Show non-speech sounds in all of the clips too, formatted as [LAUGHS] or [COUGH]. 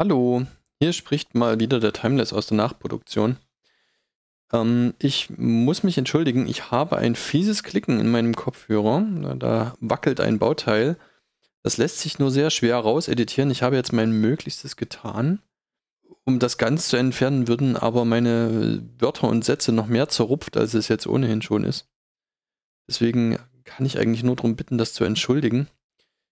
Hallo, hier spricht mal wieder der Timeless aus der Nachproduktion. Ähm, ich muss mich entschuldigen, ich habe ein fieses Klicken in meinem Kopfhörer. Da wackelt ein Bauteil. Das lässt sich nur sehr schwer rauseditieren. Ich habe jetzt mein Möglichstes getan. Um das ganz zu entfernen, würden aber meine Wörter und Sätze noch mehr zerrupft, als es jetzt ohnehin schon ist. Deswegen kann ich eigentlich nur darum bitten, das zu entschuldigen.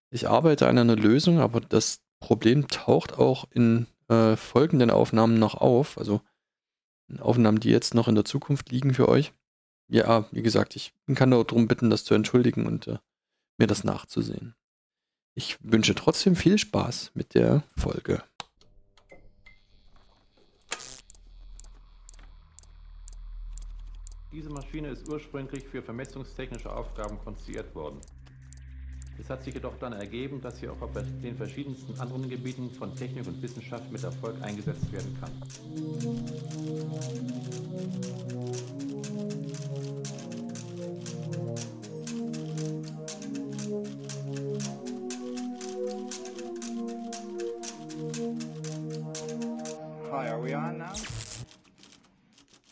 Ich arbeite an einer Lösung, aber das Problem taucht auch in äh, folgenden Aufnahmen noch auf, also Aufnahmen, die jetzt noch in der Zukunft liegen für euch. Ja, wie gesagt, ich kann nur darum bitten, das zu entschuldigen und äh, mir das nachzusehen. Ich wünsche trotzdem viel Spaß mit der Folge. Diese Maschine ist ursprünglich für vermessungstechnische Aufgaben konstruiert worden. Es hat sich jedoch dann ergeben, dass sie auch auf den verschiedensten anderen Gebieten von Technik und Wissenschaft mit Erfolg eingesetzt werden kann. Hi, are we on now?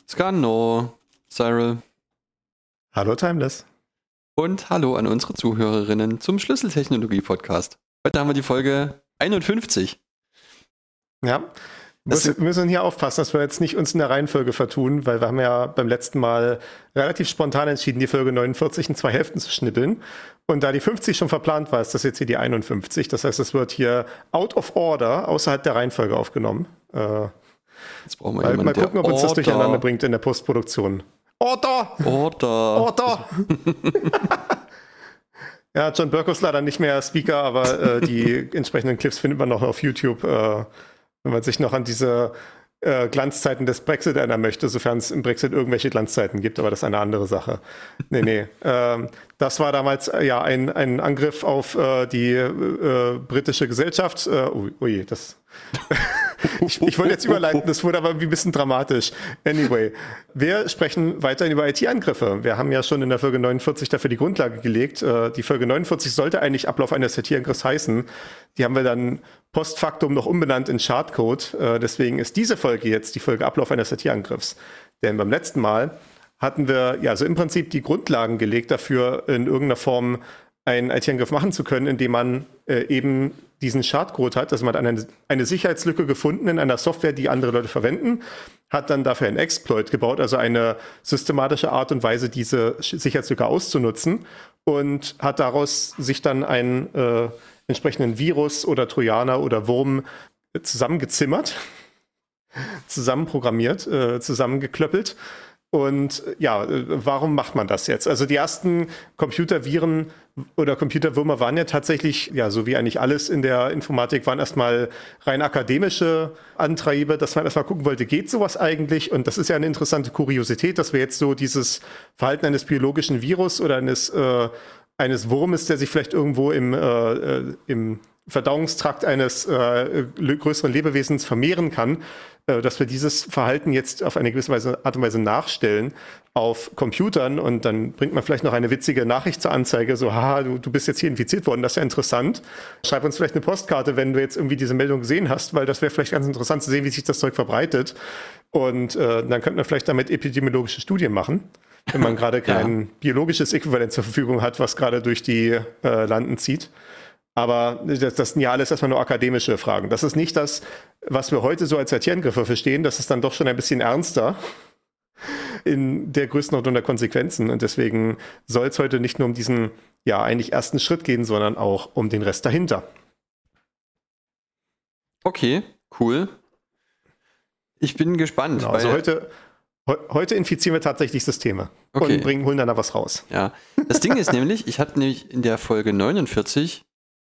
Scano, Cyril. Hallo Timeless. Und hallo an unsere Zuhörerinnen zum Schlüsseltechnologie-Podcast. Heute haben wir die Folge 51. Ja, wir müssen hier aufpassen, dass wir jetzt nicht uns in der Reihenfolge vertun, weil wir haben ja beim letzten Mal relativ spontan entschieden, die Folge 49 in zwei Hälften zu schnippeln. Und da die 50 schon verplant war, ist das jetzt hier die 51. Das heißt, es wird hier out of order, außerhalb der Reihenfolge aufgenommen. Äh, jetzt brauchen wir mal, mal gucken, ob uns das durcheinander bringt in der Postproduktion. Order! Order! Order! [LAUGHS] ja, John Burke ist leider nicht mehr Speaker, aber äh, die [LAUGHS] entsprechenden Clips findet man noch auf YouTube, äh, wenn man sich noch an diese äh, Glanzzeiten des Brexit erinnern möchte, sofern es im Brexit irgendwelche Glanzzeiten gibt, aber das ist eine andere Sache. Nee, nee. [LAUGHS] Ähm, das war damals äh, ja ein, ein Angriff auf äh, die äh, britische Gesellschaft. Äh, ui, ui, das. [LAUGHS] ich, ich wollte jetzt überleiten, das wurde aber ein bisschen dramatisch. Anyway, wir sprechen weiterhin über IT-Angriffe. Wir haben ja schon in der Folge 49 dafür die Grundlage gelegt. Äh, die Folge 49 sollte eigentlich Ablauf eines IT-Angriffs heißen. Die haben wir dann postfaktum noch umbenannt in Chartcode. Äh, deswegen ist diese Folge jetzt die Folge Ablauf eines IT-Angriffs. Denn beim letzten Mal hatten wir ja so im Prinzip die Grundlagen gelegt dafür, in irgendeiner Form einen IT-Angriff machen zu können, indem man äh, eben diesen Schadcode hat. Also man hat eine, eine Sicherheitslücke gefunden in einer Software, die andere Leute verwenden, hat dann dafür einen Exploit gebaut, also eine systematische Art und Weise, diese Sicherheitslücke auszunutzen und hat daraus sich dann einen äh, entsprechenden Virus oder Trojaner oder Wurm zusammengezimmert, [LAUGHS] zusammenprogrammiert, äh, zusammengeklöppelt und ja, warum macht man das jetzt? Also die ersten Computerviren oder Computerwürmer waren ja tatsächlich, ja, so wie eigentlich alles in der Informatik, waren erstmal rein akademische Antreiber, dass man erstmal gucken wollte, geht sowas eigentlich? Und das ist ja eine interessante Kuriosität, dass wir jetzt so dieses Verhalten eines biologischen Virus oder eines, äh, eines Wurmes, der sich vielleicht irgendwo im, äh, äh im Verdauungstrakt eines äh, größeren Lebewesens vermehren kann, dass wir dieses Verhalten jetzt auf eine gewisse Weise, Art und Weise nachstellen auf Computern und dann bringt man vielleicht noch eine witzige Nachricht zur Anzeige, so, haha, du, du bist jetzt hier infiziert worden, das ist ja interessant. Schreib uns vielleicht eine Postkarte, wenn du jetzt irgendwie diese Meldung gesehen hast, weil das wäre vielleicht ganz interessant zu sehen, wie sich das Zeug verbreitet. Und äh, dann könnte man vielleicht damit epidemiologische Studien machen wenn man [LAUGHS] gerade kein ja. biologisches Äquivalent zur Verfügung hat, was gerade durch die äh, Landen zieht. Aber das, das sind ja alles erstmal nur akademische Fragen. Das ist nicht das, was wir heute so als IT-Angriffe verstehen. Das ist dann doch schon ein bisschen ernster in der Größenordnung der Konsequenzen. Und deswegen soll es heute nicht nur um diesen, ja, eigentlich ersten Schritt gehen, sondern auch um den Rest dahinter. Okay, cool. Ich bin gespannt. Genau, also heute, heute infizieren wir tatsächlich Systeme okay. und bringen, holen dann da was raus. Ja, das Ding ist [LAUGHS] nämlich, ich hatte nämlich in der Folge 49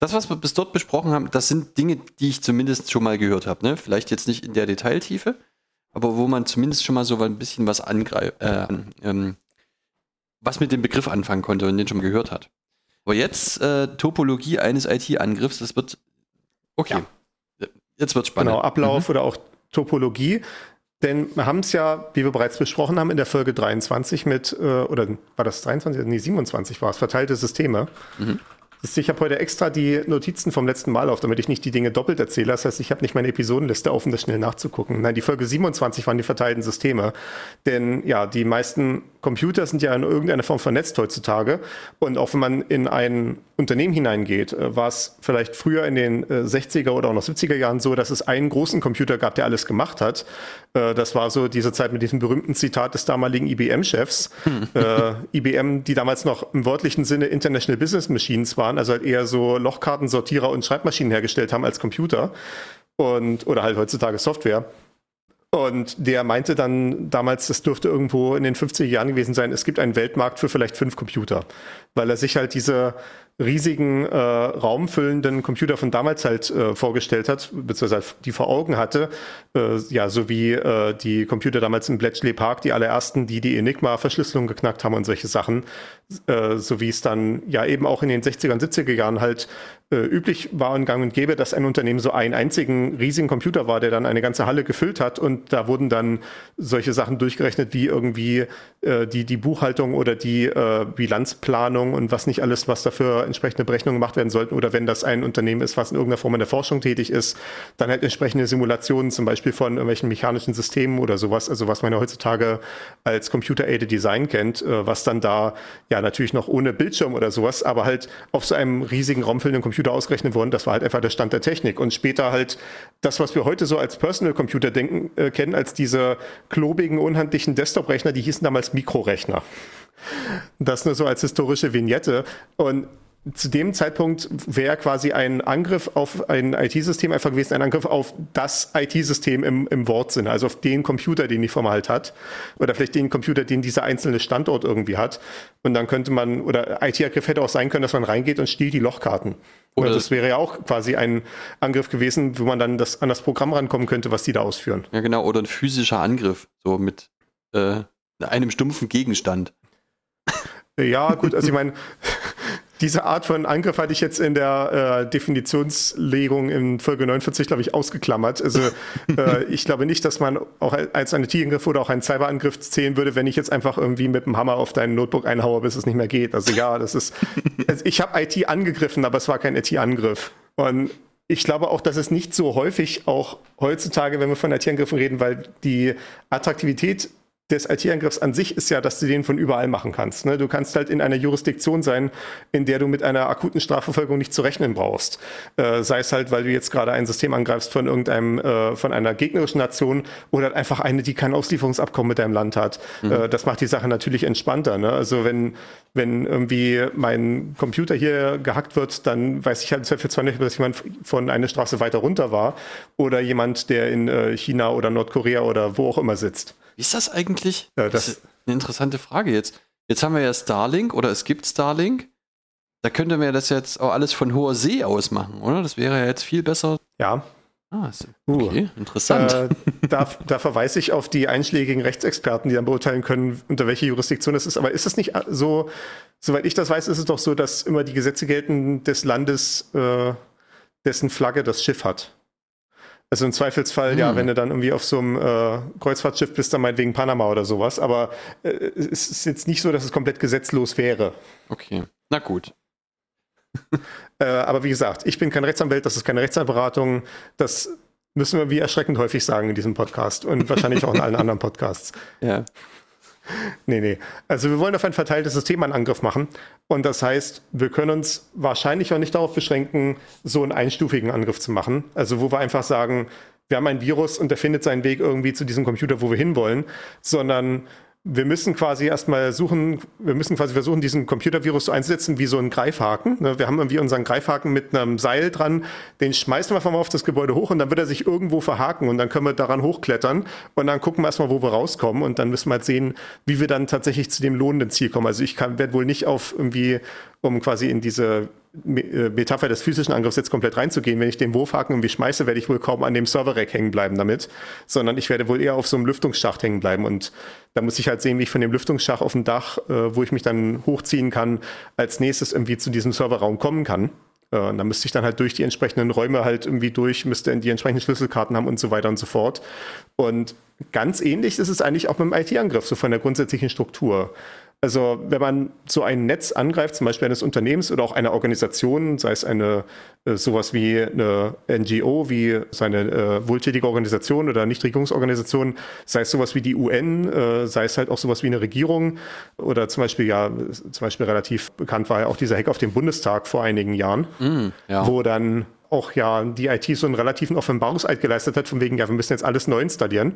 das, was wir bis dort besprochen haben, das sind Dinge, die ich zumindest schon mal gehört habe. Ne? Vielleicht jetzt nicht in der Detailtiefe, aber wo man zumindest schon mal so ein bisschen was angreift, äh, ähm, was mit dem Begriff anfangen konnte und den schon mal gehört hat. Aber jetzt äh, Topologie eines IT-Angriffs, das wird okay. Ja. Jetzt wird spannend. Genau, Ablauf mhm. oder auch Topologie. Denn wir haben es ja, wie wir bereits besprochen haben, in der Folge 23 mit, äh, oder war das 23? Nee, 27 war es, verteilte Systeme. Mhm Ich habe heute extra die Notizen vom letzten Mal auf, damit ich nicht die Dinge doppelt erzähle. Das heißt, ich habe nicht meine Episodenliste offen, das schnell nachzugucken. Nein, die Folge 27 waren die verteilten Systeme. Denn ja, die meisten Computer sind ja in irgendeiner Form vernetzt heutzutage. Und auch wenn man in ein Unternehmen hineingeht, äh, war es vielleicht früher in den 60er äh, oder auch noch 70er Jahren so, dass es einen großen Computer gab, der alles gemacht hat. Äh, das war so diese Zeit mit diesem berühmten Zitat des damaligen IBM-Chefs. Hm. IBM, die damals noch im wörtlichen Sinne International Business Machines waren, also halt eher so Lochkartensortierer und Schreibmaschinen hergestellt haben als Computer. Und, oder halt heutzutage Software. Und der meinte dann damals, das dürfte irgendwo in den 50er Jahren gewesen sein, es gibt einen Weltmarkt für vielleicht fünf Computer, weil er sich halt diese riesigen äh, raumfüllenden Computer von damals halt äh, vorgestellt hat, beziehungsweise die vor Augen hatte, äh, ja, so wie äh, die Computer damals in Bletchley Park, die allerersten, die die Enigma-Verschlüsselung geknackt haben und solche Sachen, äh, so wie es dann ja eben auch in den 60er und 70er Jahren halt äh, üblich war und gang und gäbe, dass ein Unternehmen so einen einzigen riesigen Computer war, der dann eine ganze Halle gefüllt hat und da wurden dann solche Sachen durchgerechnet wie irgendwie äh, die, die Buchhaltung oder die äh, Bilanzplanung und was nicht alles, was dafür entsprechende Berechnungen gemacht werden sollten. Oder wenn das ein Unternehmen ist, was in irgendeiner Form in der Forschung tätig ist, dann halt entsprechende Simulationen, zum Beispiel von irgendwelchen mechanischen Systemen oder sowas, also was man ja heutzutage als Computer-Aided Design kennt, äh, was dann da ja natürlich noch ohne Bildschirm oder sowas, aber halt auf so einem riesigen raumfüllenden Computer ausgerechnet worden. Das war halt einfach der Stand der Technik. Und später halt das, was wir heute so als Personal Computer denken, äh, kennen, als diese klobigen, unhandlichen Desktop-Rechner, die hießen damals Mikrorechner. Das nur so als historische Vignette. Und zu dem Zeitpunkt wäre quasi ein Angriff auf ein IT-System einfach gewesen, ein Angriff auf das IT-System im, im Wortsinne, also auf den Computer, den die Firma halt hat, oder vielleicht den Computer, den dieser einzelne Standort irgendwie hat. Und dann könnte man, oder IT-Angriff hätte auch sein können, dass man reingeht und stiehlt die Lochkarten. Oder das wäre ja auch quasi ein Angriff gewesen, wo man dann das, an das Programm rankommen könnte, was die da ausführen. Ja, genau, oder ein physischer Angriff, so mit äh, einem stumpfen Gegenstand. Ja, gut, also ich meine, diese Art von Angriff hatte ich jetzt in der äh, Definitionslegung in Folge 49, glaube ich, ausgeklammert. Also [LAUGHS] äh, ich glaube nicht, dass man auch als ein IT-Angriff oder auch einen Cyberangriff zählen würde, wenn ich jetzt einfach irgendwie mit dem Hammer auf dein Notebook einhaue, bis es nicht mehr geht. Also ja, das ist. [LAUGHS] Also ich habe IT angegriffen, aber es war kein IT-Angriff. Und ich glaube auch, dass es nicht so häufig auch heutzutage, wenn wir von IT-Angriffen reden, weil die Attraktivität des IT-Angriffs an sich ist ja, dass du den von überall machen kannst. Ne? Du kannst halt in einer Jurisdiktion sein, in der du mit einer akuten Strafverfolgung nicht zu rechnen brauchst. Äh, sei es halt, weil du jetzt gerade ein System angreifst von irgendeinem, äh, von einer gegnerischen Nation oder halt einfach eine, die kein Auslieferungsabkommen mit deinem Land hat. Mhm. Äh, das macht die Sache natürlich entspannter. Ne? Also wenn, wenn irgendwie mein Computer hier gehackt wird, dann weiß ich halt für zwar nicht, dass jemand von einer Straße weiter runter war oder jemand, der in äh, China oder Nordkorea oder wo auch immer sitzt. Wie ist das eigentlich? Ja, das, das ist eine interessante Frage jetzt. Jetzt haben wir ja Starlink oder es gibt Starlink. Da könnte man ja das jetzt auch alles von hoher See aus machen, oder? Das wäre ja jetzt viel besser. Ja. Ah, okay, uh, interessant. Äh, da, da, verweise ich auf die einschlägigen Rechtsexperten, die dann beurteilen können, unter welche Jurisdiktion es ist. Aber ist es nicht so, soweit ich das weiß, ist es doch so, dass immer die Gesetze gelten des Landes, äh, dessen Flagge das Schiff hat. Also im Zweifelsfall, hm. ja, wenn du dann irgendwie auf so einem äh, Kreuzfahrtschiff bist, dann meinetwegen Panama oder sowas. Aber äh, es ist jetzt nicht so, dass es komplett gesetzlos wäre. Okay, na gut. [LAUGHS] äh, aber wie gesagt, ich bin kein Rechtsanwalt, das ist keine Rechtsanberatung. Das müssen wir wie erschreckend häufig sagen in diesem Podcast und wahrscheinlich auch in allen anderen Podcasts. Ja. Nee, nee. Also wir wollen auf ein verteiltes System einen Angriff machen. Und das heißt, wir können uns wahrscheinlich auch nicht darauf beschränken, so einen einstufigen Angriff zu machen. Also wo wir einfach sagen, wir haben ein Virus und der findet seinen Weg irgendwie zu diesem Computer, wo wir hinwollen, sondern wir müssen quasi erstmal suchen, wir müssen quasi versuchen, diesen Computervirus so einzusetzen wie so ein Greifhaken. Ne, wir haben irgendwie unseren Greifhaken mit einem Seil dran, den schmeißen wir einfach mal auf das Gebäude hoch und dann wird er sich irgendwo verhaken und dann können wir daran hochklettern und dann gucken wir erstmal, wo wir rauskommen und dann müssen wir halt sehen, wie wir dann tatsächlich zu dem lohnenden Ziel kommen. Also ich werde wohl nicht auf irgendwie, um quasi in diese Metapher des physischen Angriffs jetzt komplett reinzugehen. Wenn ich den Wurfhaken irgendwie schmeiße, werde ich wohl kaum an dem Serverrack hängen bleiben damit, sondern ich werde wohl eher auf so einem Lüftungsschacht hängen bleiben. Und da muss ich halt sehen, wie ich von dem Lüftungsschacht auf dem Dach, äh, wo ich mich dann hochziehen kann, als nächstes irgendwie zu diesem Serverraum kommen kann. Äh, und da müsste ich dann halt durch die entsprechenden Räume halt irgendwie durch, müsste die entsprechenden Schlüsselkarten haben und so weiter und so fort. Und ganz ähnlich ist es eigentlich auch mit dem IT-Angriff, so von der grundsätzlichen Struktur. Also wenn man so ein Netz angreift, zum Beispiel eines Unternehmens oder auch einer Organisation, sei es eine äh, sowas wie eine NGO, wie seine äh, wohltätige Organisation oder Nichtregierungsorganisation, sei es sowas wie die UN, äh, sei es halt auch sowas wie eine Regierung oder zum Beispiel ja, zum Beispiel relativ bekannt war ja auch dieser Hack auf dem Bundestag vor einigen Jahren, mm, ja. wo dann auch ja die IT so einen relativen Offenbarungseid geleistet hat, von wegen, ja, wir müssen jetzt alles neu installieren.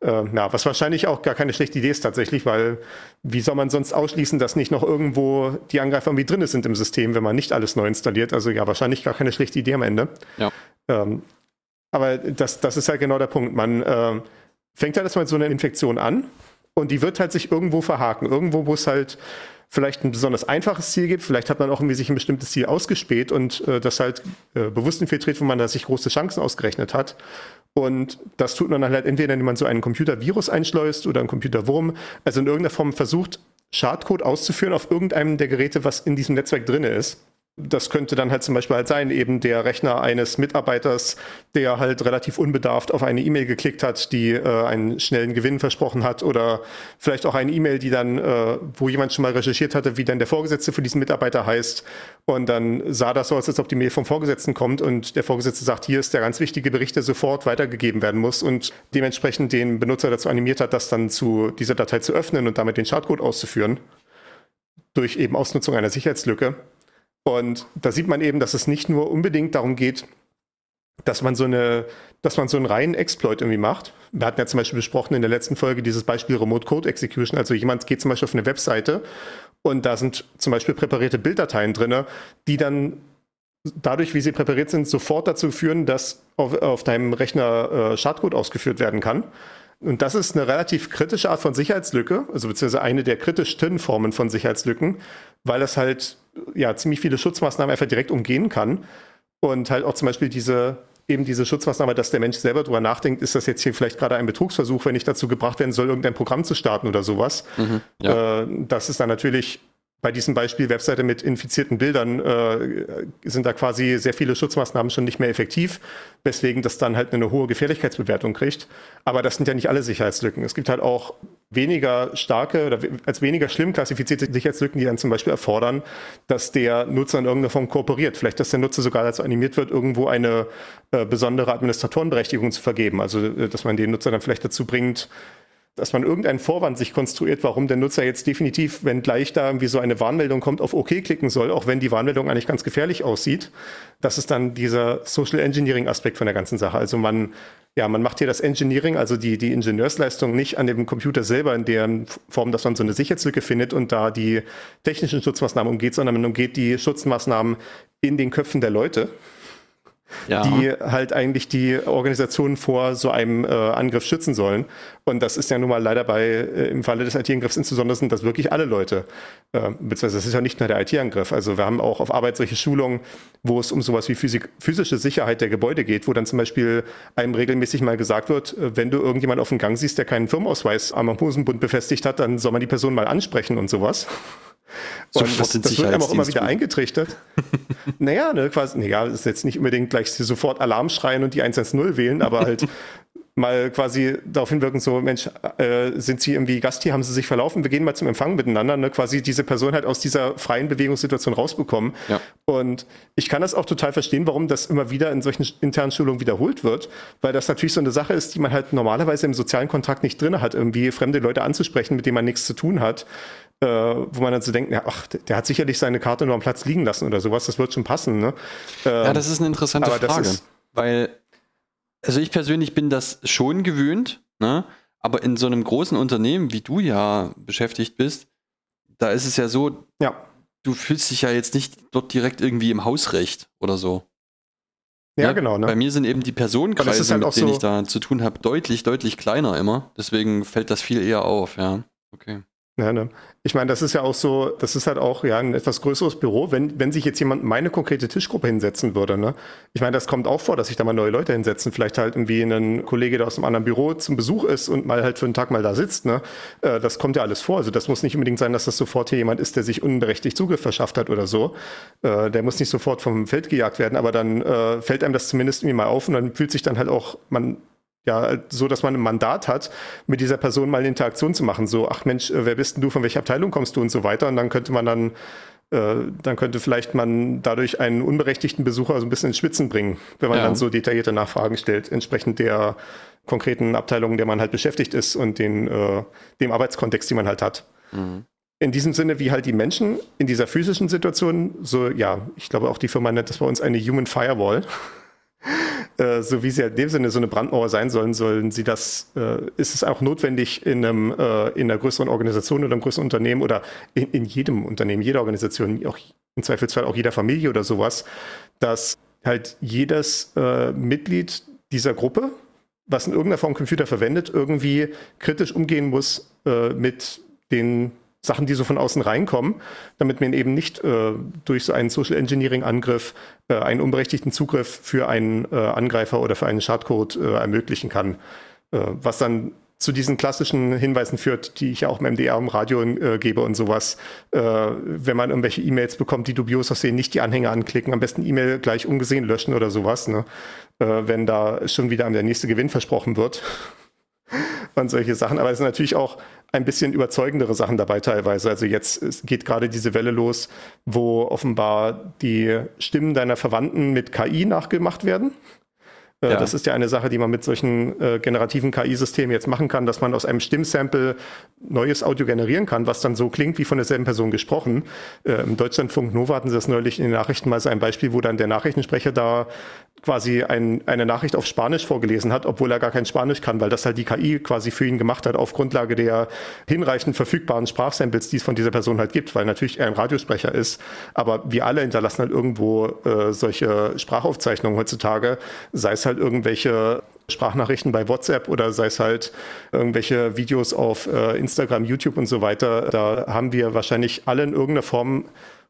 Äh, ja, was wahrscheinlich auch gar keine schlechte Idee ist tatsächlich, weil wie soll man sonst ausschließen, dass nicht noch irgendwo die Angreifer irgendwie drin sind im System, wenn man nicht alles neu installiert? Also ja, wahrscheinlich gar keine schlechte Idee am Ende. Ja. Ähm, aber das, das ist halt genau der Punkt. Man äh, fängt halt erstmal so eine Infektion an und die wird halt sich irgendwo verhaken. Irgendwo, wo es halt vielleicht ein besonders einfaches Ziel gibt. Vielleicht hat man auch irgendwie sich ein bestimmtes Ziel ausgespäht und äh, das halt äh, bewusst infiltriert, wo man da sich große Chancen ausgerechnet hat. Und das tut man dann halt entweder, indem man so einen Computervirus einschleust oder einen Computerwurm, also in irgendeiner Form versucht, Schadcode auszuführen auf irgendeinem der Geräte, was in diesem Netzwerk drin ist das könnte dann halt zum Beispiel halt sein, eben der Rechner eines Mitarbeiters, der halt relativ unbedarft auf eine E-Mail geklickt hat, die äh, einen schnellen Gewinn versprochen hat oder vielleicht auch eine E-Mail, die dann, äh, wo jemand schon mal recherchiert hatte, wie dann der Vorgesetzte für diesen Mitarbeiter heißt und dann sah das so aus, als ob die Mail vom Vorgesetzten kommt und der Vorgesetzte sagt, hier ist der ganz wichtige Bericht, der sofort weitergegeben werden muss und dementsprechend den Benutzer dazu animiert hat, das dann zu dieser Datei zu öffnen und damit den Schadcode auszuführen durch eben Ausnutzung einer Sicherheitslücke. Und da sieht man eben, dass es nicht nur unbedingt darum geht, dass man so eine, dass man so einen reinen Exploit irgendwie macht. Wir hatten ja zum Beispiel besprochen in der letzten Folge dieses Beispiel Remote Code Execution. Also jemand geht zum Beispiel auf eine Webseite und da sind zum Beispiel präparierte Bilddateien drin, die dann dadurch, wie sie präpariert sind, sofort dazu führen, dass auf, auf deinem Rechner äh, Schadcode ausgeführt werden kann. Und das ist eine relativ kritische Art von Sicherheitslücke, also beziehungsweise eine der kritischsten Formen von Sicherheitslücken, weil das halt ja ziemlich viele Schutzmaßnahmen einfach direkt umgehen kann. Und halt auch zum Beispiel diese, eben diese Schutzmaßnahme, dass der Mensch selber drüber nachdenkt, ist das jetzt hier vielleicht gerade ein Betrugsversuch, wenn ich dazu gebracht werden soll, irgendein Programm zu starten oder sowas. Mhm, ja. äh, das ist dann natürlich bei diesem Beispiel Webseite mit infizierten Bildern äh, sind da quasi sehr viele Schutzmaßnahmen schon nicht mehr effektiv, weswegen das dann halt eine hohe Gefährlichkeitsbewertung kriegt. Aber das sind ja nicht alle Sicherheitslücken. Es gibt halt auch weniger starke oder als weniger schlimm klassifizierte Sicherheitslücken, die dann zum Beispiel erfordern, dass der Nutzer in irgendeiner Form kooperiert. Vielleicht, dass der Nutzer sogar dazu animiert wird, irgendwo eine äh, besondere Administratorenberechtigung zu vergeben. Also, äh, dass man den Nutzer dann vielleicht dazu bringt, dass man irgendeinen Vorwand sich konstruiert, warum der Nutzer jetzt definitiv, wenn gleich da irgendwie so eine Warnmeldung kommt, auf OK klicken soll, auch wenn die Warnmeldung eigentlich ganz gefährlich aussieht. Das ist dann dieser Social Engineering Aspekt von der ganzen Sache. Also man, ja, man macht hier das Engineering, also die, die Ingenieursleistung nicht an dem Computer selber in der Form, dass man so eine Sicherheitslücke findet und da die technischen Schutzmaßnahmen umgeht, sondern man umgeht die Schutzmaßnahmen in den Köpfen der Leute ja. die halt eigentlich die Organisation vor so einem äh, Angriff schützen sollen. Und das ist ja nun mal leider bei, äh, im Falle des IT-Angriffs insbesondere sind das wirklich alle Leute. Äh, beziehungsweise das ist ja nicht nur der IT-Angriff. Also wir haben auch auf Arbeit solche Schulungen, wo es um sowas wie Physik, physische Sicherheit der Gebäude geht, wo dann zum Beispiel einem regelmäßig mal gesagt wird, äh, wenn du irgendjemand auf dem Gang siehst, der keinen Firmenausweis am Hosenbund befestigt hat, dann soll man die Person mal ansprechen und sowas. Und das, das wird einem auch immer wieder eingetrichtert. [LAUGHS] naja, ne, quasi, naja, ist jetzt nicht unbedingt gleich sofort Alarm schreien und die 110 wählen, aber halt [LAUGHS] mal quasi darauf hinwirken, so, Mensch, äh, sind Sie irgendwie Gast hier, haben Sie sich verlaufen, wir gehen mal zum Empfang miteinander, ne? quasi diese Person halt aus dieser freien Bewegungssituation rausbekommen. Ja. Und ich kann das auch total verstehen, warum das immer wieder in solchen internen Schulungen wiederholt wird, weil das natürlich so eine Sache ist, die man halt normalerweise im sozialen Kontakt nicht drin hat, irgendwie fremde Leute anzusprechen, mit denen man nichts zu tun hat äh, wo man dann so denkt, ja, ach, der hat sicherlich seine Karte nur am Platz liegen lassen oder sowas, das wird schon passen. Ne? Ähm, ja, das ist eine interessante Frage, weil, also ich persönlich bin das schon gewöhnt, ne? aber in so einem großen Unternehmen, wie du ja beschäftigt bist, da ist es ja so, ja. du fühlst dich ja jetzt nicht dort direkt irgendwie im Hausrecht oder so. Ja, ja, genau. Ne? Bei mir sind eben die Personenkreise, halt mit denen so ich da zu tun habe, deutlich, deutlich kleiner immer. Deswegen fällt das viel eher auf, ja. Okay. Ja, ne? Ich meine, das ist ja auch so, das ist halt auch ja ein etwas größeres Büro. Wenn, wenn sich jetzt jemand meine konkrete Tischgruppe hinsetzen würde, ne? Ich meine, das kommt auch vor, dass sich da mal neue Leute hinsetzen. Vielleicht halt irgendwie ein Kollege, der aus einem anderen Büro zum Besuch ist und mal halt für einen Tag mal da sitzt, ne? Äh, das kommt ja alles vor. Also das muss nicht unbedingt sein, dass das sofort hier jemand ist, der sich unberechtigt Zugriff verschafft hat oder so. Äh, der muss nicht sofort vom Feld gejagt werden, aber dann äh, fällt einem das zumindest irgendwie mal auf und dann fühlt sich dann halt auch, man ja, so, dass man ein Mandat hat, mit dieser Person mal eine Interaktion zu machen. So, ach Mensch, äh, wer bist denn du, von welcher Abteilung kommst du und so weiter. Und dann könnte man dann, äh, dann könnte vielleicht man dadurch einen unberechtigten Besucher so ein bisschen ins Schwitzen bringen, wenn man ja. dann so detaillierte Nachfragen stellt, entsprechend der konkreten Abteilung, der man halt beschäftigt ist und den, äh, dem Arbeitskontext, den man halt hat. Mhm. In diesem Sinne, wie halt die Menschen in dieser physischen Situation, so, ja, ich glaube auch die Firma nennt das bei uns eine Human Firewall. Äh, so wie sie halt in dem Sinne so eine Brandmauer sein sollen, sollen sie das, äh, ist es auch notwendig in, einem, äh, in einer größeren Organisation oder einem größeren Unternehmen oder in, in jedem Unternehmen, jeder Organisation, auch im Zweifelsfall auch jeder Familie oder sowas, dass halt jedes äh, Mitglied dieser Gruppe, was in irgendeiner Form Computer verwendet, irgendwie kritisch umgehen muss äh, mit den Sachen, die so von außen reinkommen, damit man eben nicht äh, durch so einen Social Engineering Angriff äh, einen unberechtigten Zugriff für einen äh, Angreifer oder für einen Schadcode äh, ermöglichen kann. Äh, was dann zu diesen klassischen Hinweisen führt, die ich ja auch im MDR im Radio äh, gebe und sowas. Äh, wenn man irgendwelche E-Mails bekommt, die dubios aussehen, nicht die Anhänge anklicken, am besten E-Mail gleich ungesehen löschen oder sowas, ne? äh, wenn da schon wieder der nächste Gewinn versprochen wird und solche Sachen. Aber es sind natürlich auch ein bisschen überzeugendere Sachen dabei teilweise. Also jetzt geht gerade diese Welle los, wo offenbar die Stimmen deiner Verwandten mit KI nachgemacht werden. Äh, ja. Das ist ja eine Sache, die man mit solchen äh, generativen KI-Systemen jetzt machen kann, dass man aus einem Stimmsample neues Audio generieren kann, was dann so klingt wie von derselben Person gesprochen. Äh, Im Deutschlandfunk Nova hatten sie das neulich in den Nachrichten mal so ein Beispiel, wo dann der Nachrichtensprecher da quasi ein, eine Nachricht auf Spanisch vorgelesen hat, obwohl er gar kein Spanisch kann, weil das halt die KI quasi für ihn gemacht hat auf Grundlage der hinreichend verfügbaren Sprachsamples, die es von dieser Person halt gibt, weil natürlich er ein Radiosprecher ist. Aber wir alle hinterlassen halt irgendwo äh, solche Sprachaufzeichnungen heutzutage, sei es halt irgendwelche Sprachnachrichten bei WhatsApp oder sei es halt irgendwelche Videos auf äh, Instagram, YouTube und so weiter. Da haben wir wahrscheinlich alle in irgendeiner Form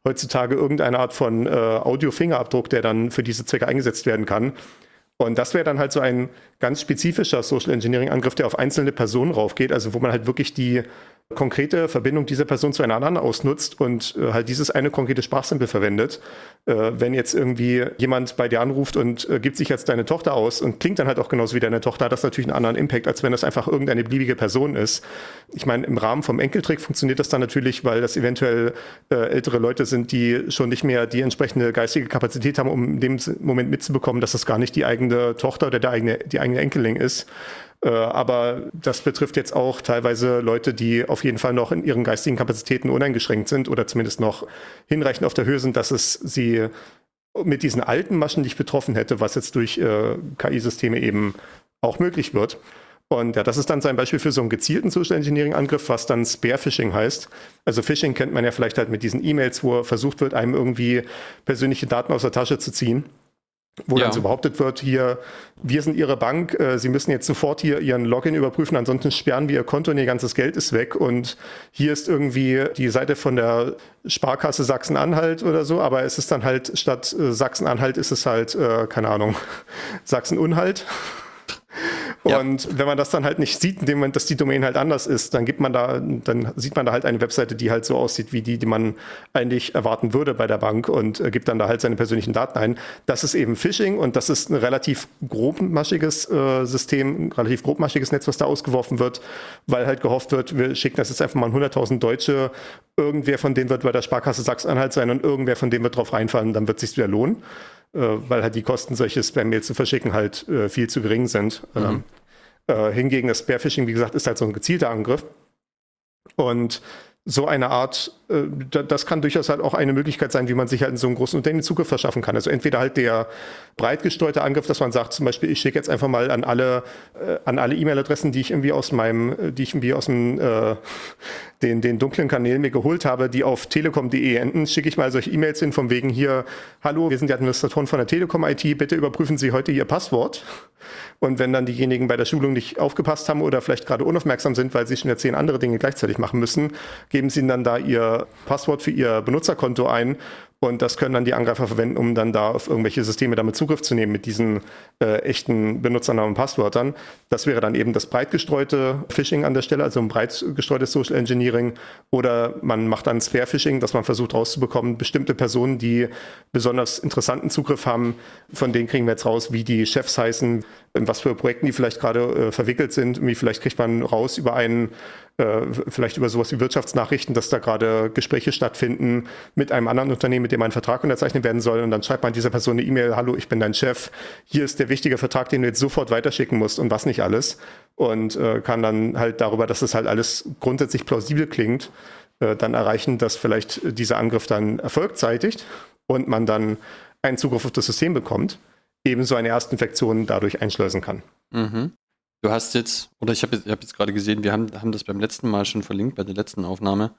heutzutage irgendeine Art von äh, Audio-Fingerabdruck, der dann für diese Zwecke eingesetzt werden kann. Und das wäre dann halt so ein ganz spezifischer Social Engineering-Angriff, der auf einzelne Personen raufgeht, also wo man halt wirklich die konkrete Verbindung dieser Person zu einer anderen ausnutzt und äh, halt dieses eine konkrete Sprachsample verwendet. Äh, wenn jetzt irgendwie jemand bei dir anruft und äh, gibt sich jetzt deine Tochter aus und klingt dann halt auch genauso wie deine Tochter, hat das natürlich einen anderen Impact, als wenn das einfach irgendeine beliebige Person ist. Ich meine, im Rahmen vom Enkeltrick funktioniert das dann natürlich, weil das eventuell äh, ältere Leute sind, die schon nicht mehr die entsprechende geistige Kapazität haben, um in dem Moment mitzubekommen, dass das gar nicht die eigene Tochter oder der eigene, die eigene Enkelin ist. Äh, aber das betrifft jetzt auch teilweise Leute, die auf jeden Fall noch in ihren geistigen Kapazitäten uneingeschränkt sind oder zumindest noch hinreichend auf der Höhe sind, dass es sie mit diesen alten Maschen nicht betroffen hätte, was jetzt durch äh, KI-Systeme eben auch möglich wird. Und ja, das ist dann so ein Beispiel für so einen gezielten Social Engineering Angriff, was dann Spare Phishing heißt. Also Phishing kennt man ja vielleicht halt mit diesen E-Mails, wo versucht wird, einem irgendwie persönliche Daten aus der Tasche zu ziehen wo ja. dann so behauptet wird, hier, wir sind Ihre Bank, äh, Sie müssen jetzt sofort hier Ihren Login überprüfen, ansonsten sperren wir Ihr Konto und Ihr ganzes Geld ist weg. Und hier ist irgendwie die Seite von der Sparkasse Sachsen-Anhalt oder so, aber es ist dann halt statt äh, Sachsen-Anhalt ist es halt, äh, keine Ahnung, [LAUGHS] Sachsen-Unhalt. Und ja. wenn man das dann halt nicht sieht, indem man, dass die Domain halt anders ist, dann gibt man da, dann sieht man da halt eine Webseite, die halt so aussieht wie die, die man eigentlich erwarten würde bei der Bank und äh, gibt dann da halt seine persönlichen Daten ein. Das ist eben Phishing und das ist ein relativ grobmaschiges äh, System, relativ grobmaschiges Netz, was da ausgeworfen wird, weil halt gehofft wird, wir schicken das jetzt einfach mal an 100.000 Deutsche, irgendwer von denen wird bei der Sparkasse Sachsen-Anhalt sein und irgendwer von denen wird drauf reinfallen, dann wird es sich wieder lohnen. Äh, weil halt die Kosten, solche Spam-Mails zu verschicken, halt äh, viel zu gering sind. Mhm. Ähm, äh, hingegen das Spearfishing, wie gesagt, ist halt so ein gezielter Angriff. Und so eine Art, das kann durchaus halt auch eine Möglichkeit sein, wie man sich halt in so einem großen Unternehmen Zugriff verschaffen kann. Also entweder halt der breit gestreute Angriff, dass man sagt, zum Beispiel, ich schicke jetzt einfach mal an alle, äh, an alle E-Mail-Adressen, die ich irgendwie aus meinem, äh, die ich irgendwie aus dem, äh, den, den dunklen Kanälen mir geholt habe, die auf telekom.de enden, schicke ich mal solche E-Mails hin von wegen hier, hallo, wir sind die Administratoren von der Telekom IT, bitte überprüfen Sie heute Ihr Passwort. Und wenn dann diejenigen bei der Schulung nicht aufgepasst haben oder vielleicht gerade unaufmerksam sind, weil sie schon ja zehn andere Dinge gleichzeitig machen müssen, geben sie ihnen dann da ihr Passwort für ihr Benutzerkonto ein und das können dann die Angreifer verwenden, um dann da auf irgendwelche Systeme damit Zugriff zu nehmen mit diesen äh, echten Benutzernamen und Passwörtern. Das wäre dann eben das breit gestreute Phishing an der Stelle, also ein breit gestreutes Social Engineering. Oder man macht dann Spare Phishing, dass man versucht rauszubekommen, bestimmte Personen, die besonders interessanten Zugriff haben, von denen kriegen wir jetzt raus, wie die Chefs heißen, in was für Projekten die vielleicht gerade äh, verwickelt sind. Irgendwie vielleicht kriegt man raus über einen, äh, vielleicht über sowas wie Wirtschaftsnachrichten, dass da gerade Gespräche stattfinden mit einem anderen Unternehmen, mit dem ein Vertrag unterzeichnet werden soll. Und dann schreibt man dieser Person eine E-Mail, hallo, ich bin dein Chef, hier ist der wichtige Vertrag, den du jetzt sofort weiterschicken musst und was nicht alles. Und äh, kann dann halt darüber, dass das halt alles grundsätzlich plausibel klingt, äh, dann erreichen, dass vielleicht dieser Angriff dann Erfolg zeitigt und man dann einen Zugriff auf das System bekommt ebenso eine Erstinfektion dadurch einschleusen kann. Mhm. Du hast jetzt, oder ich habe jetzt, hab jetzt gerade gesehen, wir haben, haben das beim letzten Mal schon verlinkt, bei der letzten Aufnahme.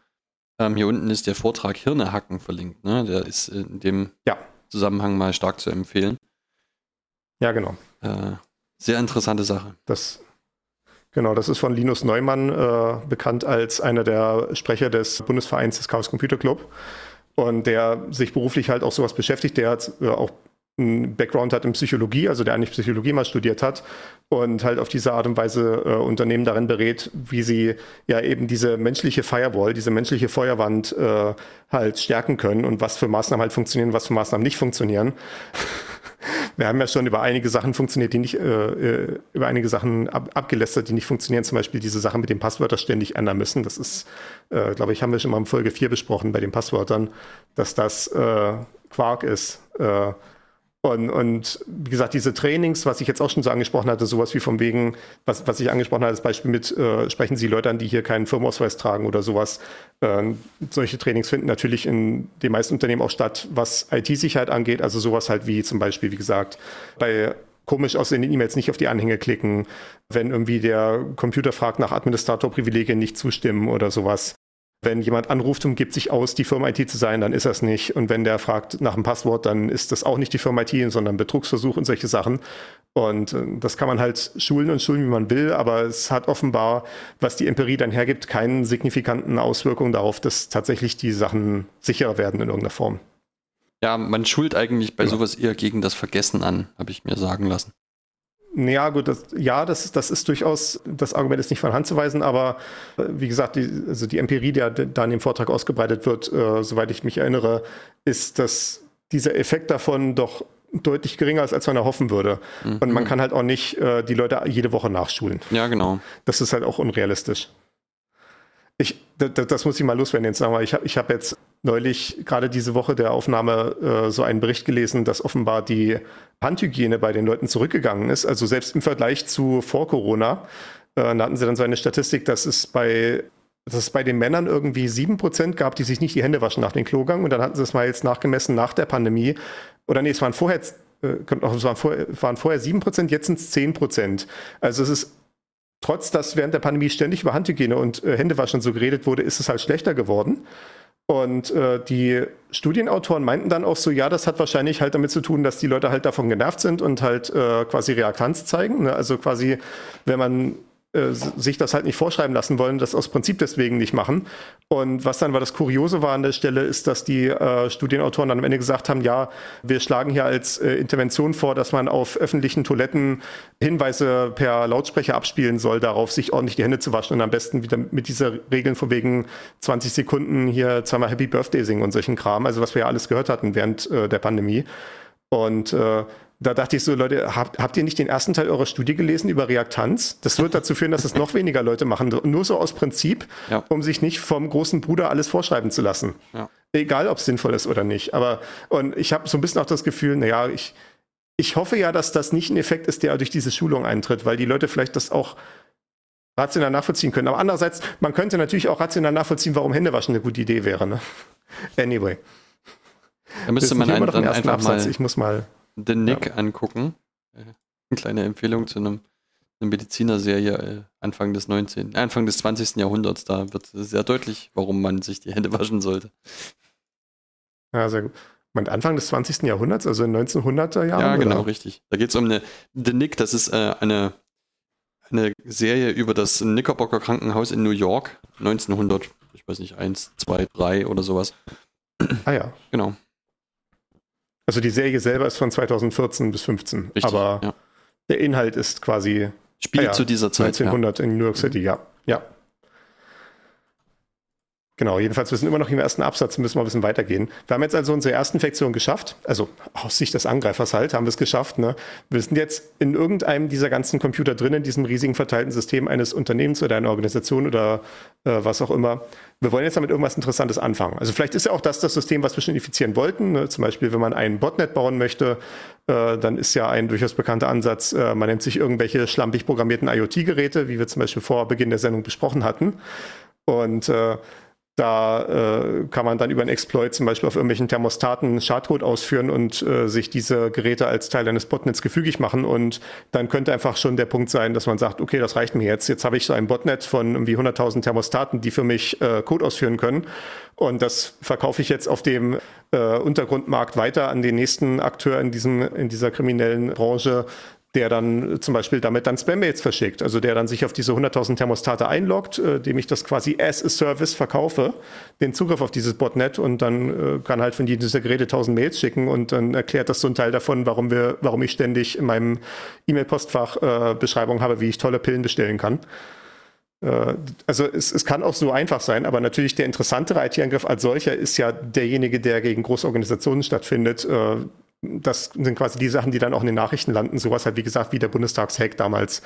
Ähm, hier unten ist der Vortrag Hirne hacken verlinkt. Ne? Der ist in dem ja. Zusammenhang mal stark zu empfehlen. Ja, genau. Äh, sehr interessante Sache. Das, genau, das ist von Linus Neumann, äh, bekannt als einer der Sprecher des Bundesvereins des Chaos Computer Club. Und der sich beruflich halt auch sowas beschäftigt, der hat äh, auch einen Background hat in Psychologie, also der eigentlich Psychologie mal studiert hat und halt auf diese Art und Weise äh, Unternehmen darin berät, wie sie ja eben diese menschliche Firewall, diese menschliche Feuerwand äh, halt stärken können und was für Maßnahmen halt funktionieren, was für Maßnahmen nicht funktionieren. [LAUGHS] Wir haben ja schon über einige Sachen funktioniert, die nicht, äh, äh, über einige Sachen ab, abgelästert, die nicht funktionieren. Zum Beispiel diese Sachen mit den Passwörtern ständig ändern müssen. Das ist, äh, glaube ich, haben wir schon mal in Folge 4 besprochen bei den Passwörtern, dass das äh, Quark ist. Äh, und, und wie gesagt, diese Trainings, was ich jetzt auch schon so angesprochen hatte, sowas wie vom wegen, was, was ich angesprochen hatte, als Beispiel mit, äh, sprechen Sie Leute an, die hier keinen Firmenausweis tragen oder sowas. Äh, solche Trainings finden natürlich in den meisten Unternehmen auch statt, was IT-Sicherheit angeht. Also sowas halt wie zum Beispiel, wie gesagt, bei komisch aussehenden E-Mails nicht auf die Anhänge klicken, wenn irgendwie der Computer fragt nach Administratorprivilegien nicht zustimmen oder sowas. Wenn jemand anruft und gibt sich aus, die Firma IT zu sein, dann ist es nicht. Und wenn der fragt nach einem Passwort, dann ist das auch nicht die Firma IT, sondern Betrugsversuch und solche Sachen. Und äh, das kann man halt schulen und schulen, wie man will, aber es hat offenbar, was die Empirie dann hergibt, keinen signifikanten Auswirkungen darauf, dass tatsächlich die Sachen sicherer werden in irgendeiner Form. Ja, man schult eigentlich bei ja. sowas eher gegen das Vergessen an, habe ich mir sagen lassen. Ja, gut, das, ja, das, das ist durchaus, das Argument ist nicht von Hand zu weisen, aber äh, wie gesagt, die, also die Empirie, die da in dem Vortrag ausgebreitet wird, äh, soweit ich mich erinnere, ist, dass dieser Effekt davon doch deutlich geringer ist, als man erhoffen würde. Mhm. Und man kann halt auch nicht äh, die Leute jede Woche nachschulen. Ja, genau. Das ist halt auch unrealistisch. Ich, das, das muss ich mal loswerden jetzt sagen, weil ich habe ich hab jetzt neulich gerade diese Woche der Aufnahme äh, so einen Bericht gelesen, dass offenbar die Handhygiene bei den Leuten zurückgegangen ist. Also selbst im Vergleich zu vor Corona, äh, da hatten sie dann so eine Statistik, dass es bei dass es bei den Männern irgendwie sieben Prozent gab, die sich nicht die Hände waschen nach dem Klogang. Und dann hatten sie es mal jetzt nachgemessen nach der Pandemie. Oder nee, es waren vorher, äh, vorher, waren vorher 7%, jetzt sind es 10%. Also es ist trotz dass während der Pandemie ständig über Handhygiene und äh, Händewaschen so geredet wurde, ist es halt schlechter geworden. Und äh, die Studienautoren meinten dann auch so, ja, das hat wahrscheinlich halt damit zu tun, dass die Leute halt davon genervt sind und halt äh, quasi Reaktanz zeigen. Ne? Also quasi, wenn man äh, sich das halt nicht vorschreiben lassen wollen, das aus Prinzip deswegen nicht machen. Und was dann war das Kuriose war an der Stelle, ist, dass die äh, Studienautoren dann am Ende gesagt haben, ja, wir schlagen hier als äh, Intervention vor, dass man auf öffentlichen Toiletten Hinweise per Lautsprecher abspielen soll, darauf sich ordentlich die Hände zu waschen und am besten wieder mit dieser Regeln von wegen 20 Sekunden hier zweimal Happy Birthday singen und solchen Kram, also was wir ja alles gehört hatten während äh, der Pandemie. Und äh, da dachte ich so, Leute, habt, habt ihr nicht den ersten Teil eurer Studie gelesen über Reaktanz? Das wird dazu führen, dass es noch weniger Leute machen. Nur so aus Prinzip, ja. um sich nicht vom großen Bruder alles vorschreiben zu lassen. Ja. Egal, ob es sinnvoll ist oder nicht. Aber, und ich habe so ein bisschen auch das Gefühl, naja, ich, ich hoffe ja, dass das nicht ein Effekt ist, der durch diese Schulung eintritt, weil die Leute vielleicht das auch rational nachvollziehen können. Aber andererseits, man könnte natürlich auch rational nachvollziehen, warum Händewaschen eine gute Idee wäre. Ne? Anyway. Da müsste man einen, dann einfach Absatz. mal... Ich muss mal den Nick ja. angucken. Äh, eine kleine Empfehlung zu einem, einer Medizinerserie äh, Anfang des 19., Anfang des 20. Jahrhunderts. Da wird sehr deutlich, warum man sich die Hände waschen sollte. Ja, sehr gut. Man Anfang des 20. Jahrhunderts, also in 1900er Jahren? Ja, genau, oder? richtig. Da geht es um eine, The Nick, das ist äh, eine, eine Serie über das Knickerbocker Krankenhaus in New York, 1900, ich weiß nicht, 1, 2, 3 oder sowas. Ah ja. Genau. Also die Serie selber ist von 2014 bis 15, Richtig, aber ja. der Inhalt ist quasi Spiel ah ja, zu dieser Zeit 1900 ja. in New York City, ja, ja. Genau, jedenfalls, wir sind immer noch im ersten Absatz, müssen wir ein bisschen weitergehen. Wir haben jetzt also unsere erste Infektion geschafft, also aus Sicht des Angreifers halt, haben wir es geschafft. Ne? Wir sind jetzt in irgendeinem dieser ganzen Computer drin, in diesem riesigen verteilten System eines Unternehmens oder einer Organisation oder äh, was auch immer. Wir wollen jetzt damit irgendwas Interessantes anfangen. Also vielleicht ist ja auch das das System, was wir schon infizieren wollten. Ne? Zum Beispiel, wenn man einen Botnet bauen möchte, äh, dann ist ja ein durchaus bekannter Ansatz, äh, man nimmt sich irgendwelche schlampig programmierten IoT-Geräte, wie wir zum Beispiel vor Beginn der Sendung besprochen hatten. Und äh, da äh, kann man dann über einen Exploit zum Beispiel auf irgendwelchen Thermostaten Schadcode ausführen und äh, sich diese Geräte als Teil eines Botnets gefügig machen. Und dann könnte einfach schon der Punkt sein, dass man sagt, okay, das reicht mir jetzt. Jetzt habe ich so ein Botnet von irgendwie 100.000 Thermostaten, die für mich äh, Code ausführen können. Und das verkaufe ich jetzt auf dem äh, Untergrundmarkt weiter an den nächsten Akteur in, diesem, in dieser kriminellen Branche, der dann zum Beispiel damit dann Spam-Mails verschickt. Also der dann sich auf diese 100.000 Thermostate einloggt, äh, dem ich das quasi as a Service verkaufe, den Zugriff auf dieses Botnet und dann äh, kann halt von dieser Geräte 1000 Mails schicken und dann erklärt das so ein Teil davon, warum wir, warum ich ständig in meinem E-Mail-Postfach äh, Beschreibung habe, wie ich tolle Pillen bestellen kann. Äh, also es, es, kann auch so einfach sein, aber natürlich der interessantere IT-Angriff als solcher ist ja derjenige, der gegen große Organisationen stattfindet. Äh, das sind quasi die Sachen, die dann auch in den Nachrichten landen. Sowas halt, wie gesagt, wie der Bundestagshack damals.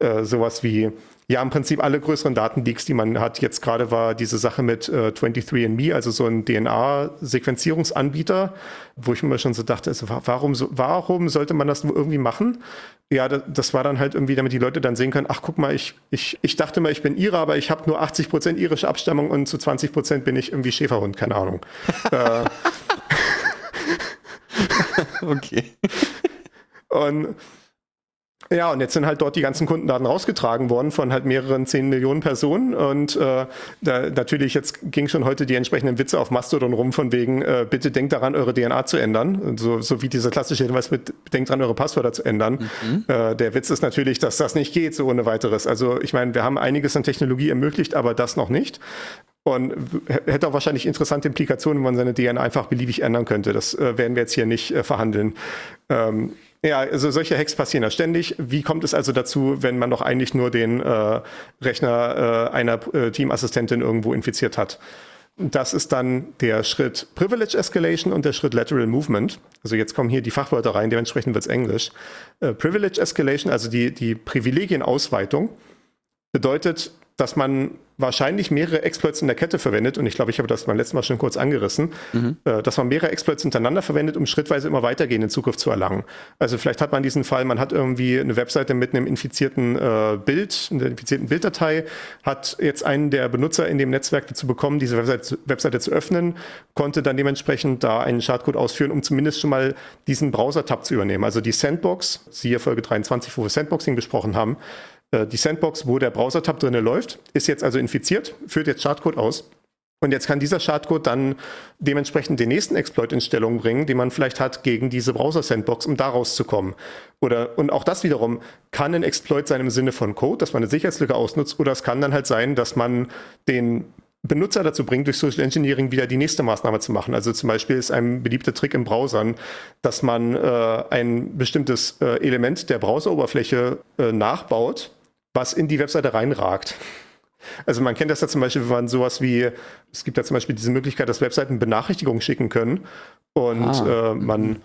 Äh, sowas wie, ja, im Prinzip alle größeren Datenleaks, die man hat. Jetzt gerade war diese Sache mit äh, 23andMe, also so ein DNA-Sequenzierungsanbieter, wo ich mir schon so dachte, also, warum, so, warum sollte man das irgendwie machen? Ja, das, das, war dann halt irgendwie, damit die Leute dann sehen können, ach, guck mal, ich, ich, ich dachte mal, ich bin Ire, aber ich habe nur 80 Prozent irische Abstammung und zu 20 Prozent bin ich irgendwie Schäferhund, keine Ahnung. [LAUGHS] äh, okay. Und ja, und jetzt sind halt dort die ganzen Kundendaten rausgetragen worden von halt mehreren zehn Millionen Personen. Und äh, da, natürlich, jetzt ging schon heute die entsprechenden Witze auf Mastodon rum, von wegen, äh, bitte denkt daran, eure DNA zu ändern. So, so wie dieser klassische Hinweis mit, denkt daran, eure Passwörter zu ändern. Mhm. Äh, der Witz ist natürlich, dass das nicht geht, so ohne weiteres. Also ich meine, wir haben einiges an Technologie ermöglicht, aber das noch nicht. Und hätte auch wahrscheinlich interessante Implikationen, wenn man seine DNA einfach beliebig ändern könnte. Das äh, werden wir jetzt hier nicht äh, verhandeln. Ähm, ja, also solche Hacks passieren ja ständig. Wie kommt es also dazu, wenn man doch eigentlich nur den äh, Rechner äh, einer äh, Teamassistentin irgendwo infiziert hat? Das ist dann der Schritt Privilege Escalation und der Schritt Lateral Movement. Also jetzt kommen hier die Fachwörter rein, dementsprechend wird es Englisch. Äh, Privilege Escalation, also die, die Privilegienausweitung, bedeutet, dass man wahrscheinlich mehrere Exploits in der Kette verwendet, und ich glaube, ich habe das beim letzten Mal schon kurz angerissen, mhm. äh, dass man mehrere Exploits hintereinander verwendet, um schrittweise immer weitergehenden Zugriff zu erlangen. Also vielleicht hat man diesen Fall, man hat irgendwie eine Webseite mit einem infizierten äh, Bild, einer infizierten Bilddatei, hat jetzt einen der Benutzer in dem Netzwerk dazu bekommen, diese Webseite, Webseite zu öffnen, konnte dann dementsprechend da einen Schadcode ausführen, um zumindest schon mal diesen Browser-Tab zu übernehmen. Also die Sandbox, siehe Folge 23, wo wir Sandboxing besprochen haben, die Sandbox, wo der Browser-Tab drin läuft, ist jetzt also infiziert, führt jetzt Schadcode aus. Und jetzt kann dieser Schadcode dann dementsprechend den nächsten Exploit in Stellung bringen, den man vielleicht hat gegen diese Browser-Sandbox, um da rauszukommen. Oder, und auch das wiederum kann ein Exploit sein im Sinne von Code, dass man eine Sicherheitslücke ausnutzt, oder es kann dann halt sein, dass man den Benutzer dazu bringt, durch Social Engineering wieder die nächste Maßnahme zu machen. Also zum Beispiel ist ein beliebter Trick in Browsern, dass man äh, ein bestimmtes äh, Element der Browseroberfläche äh, nachbaut was in die Webseite reinragt. Also man kennt das ja zum Beispiel, wenn man sowas wie, es gibt ja zum Beispiel diese Möglichkeit, dass Webseiten Benachrichtigungen schicken können und ah. äh, man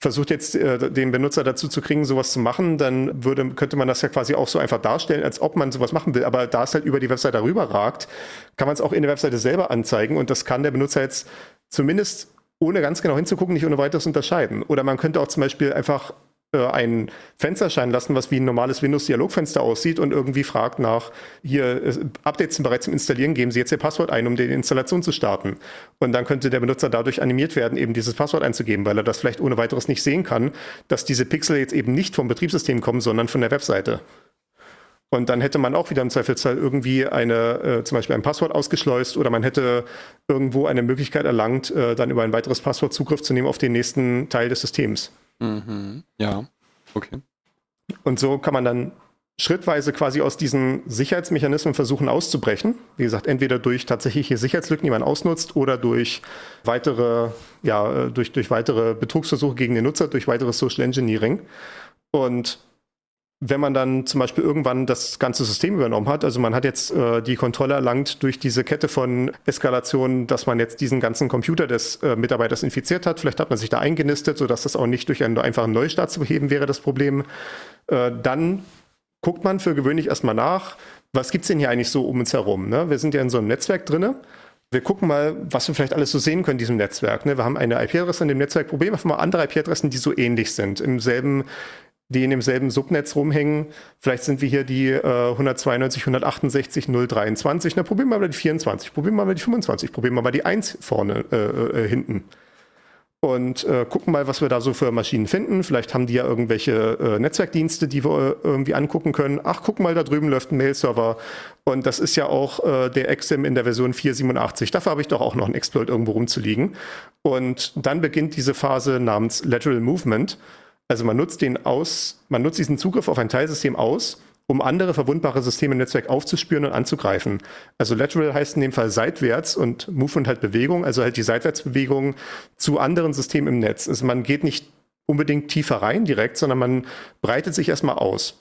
versucht jetzt äh, den Benutzer dazu zu kriegen, sowas zu machen, dann würde, könnte man das ja quasi auch so einfach darstellen, als ob man sowas machen will. Aber da es halt über die Webseite darüber ragt, kann man es auch in der Webseite selber anzeigen und das kann der Benutzer jetzt zumindest ohne ganz genau hinzugucken, nicht ohne weiteres unterscheiden. Oder man könnte auch zum Beispiel einfach ein Fenster erscheinen lassen, was wie ein normales Windows-Dialogfenster aussieht und irgendwie fragt nach, hier, äh, Updates sind bereits im Installieren, geben Sie jetzt Ihr Passwort ein, um die Installation zu starten. Und dann könnte der Benutzer dadurch animiert werden, eben dieses Passwort einzugeben, weil er das vielleicht ohne weiteres nicht sehen kann, dass diese Pixel jetzt eben nicht vom Betriebssystem kommen, sondern von der Webseite. Und dann hätte man auch wieder im Zweifelsfall irgendwie eine, äh, zum Beispiel ein Passwort ausgeschleust oder man hätte irgendwo eine Möglichkeit erlangt, äh, dann über ein weiteres Passwort Zugriff zu nehmen auf den nächsten Teil des Systems. Mhm. Ja, okay. Und so kann man dann schrittweise quasi aus diesen Sicherheitsmechanismen versuchen auszubrechen. Wie gesagt, entweder durch tatsächliche Sicherheitslücken, die man ausnutzt, oder durch weitere, ja, durch, durch weitere Betrugsversuche gegen den Nutzer, durch weiteres Social Engineering. Und wenn man dann zum Beispiel irgendwann das ganze System übernommen hat, also man hat jetzt äh, die Kontrolle erlangt durch diese Kette von Eskalationen, dass man jetzt diesen ganzen Computer des äh, Mitarbeiters infiziert hat, vielleicht hat man sich da eingenistet, sodass das auch nicht durch einen einfachen Neustart zu beheben wäre, das Problem, äh, dann guckt man für gewöhnlich erstmal nach, was gibt es denn hier eigentlich so um uns herum? Ne? Wir sind ja in so einem Netzwerk drinne. Wir gucken mal, was wir vielleicht alles so sehen können in diesem Netzwerk. Ne? Wir haben eine IP-Adresse in dem Netzwerk. Probieren wir mal andere IP-Adressen, die so ähnlich sind, im selben die in demselben Subnetz rumhängen. Vielleicht sind wir hier die äh, 192, 168, 023. Na, probieren wir mal die 24, probieren wir mal die 25, probieren wir mal die 1 vorne äh, äh, hinten. Und äh, gucken mal, was wir da so für Maschinen finden. Vielleicht haben die ja irgendwelche äh, Netzwerkdienste, die wir äh, irgendwie angucken können. Ach, guck mal, da drüben läuft ein Mail-Server. Und das ist ja auch äh, der XIM in der Version 487. Dafür habe ich doch auch noch einen Exploit irgendwo rumzuliegen. Und dann beginnt diese Phase namens Lateral Movement. Also man nutzt den aus, man nutzt diesen Zugriff auf ein Teilsystem aus, um andere verwundbare Systeme im Netzwerk aufzuspüren und anzugreifen. Also lateral heißt in dem Fall seitwärts und Movement halt Bewegung, also halt die Seitwärtsbewegung zu anderen Systemen im Netz. Also man geht nicht unbedingt tiefer rein direkt, sondern man breitet sich erstmal aus.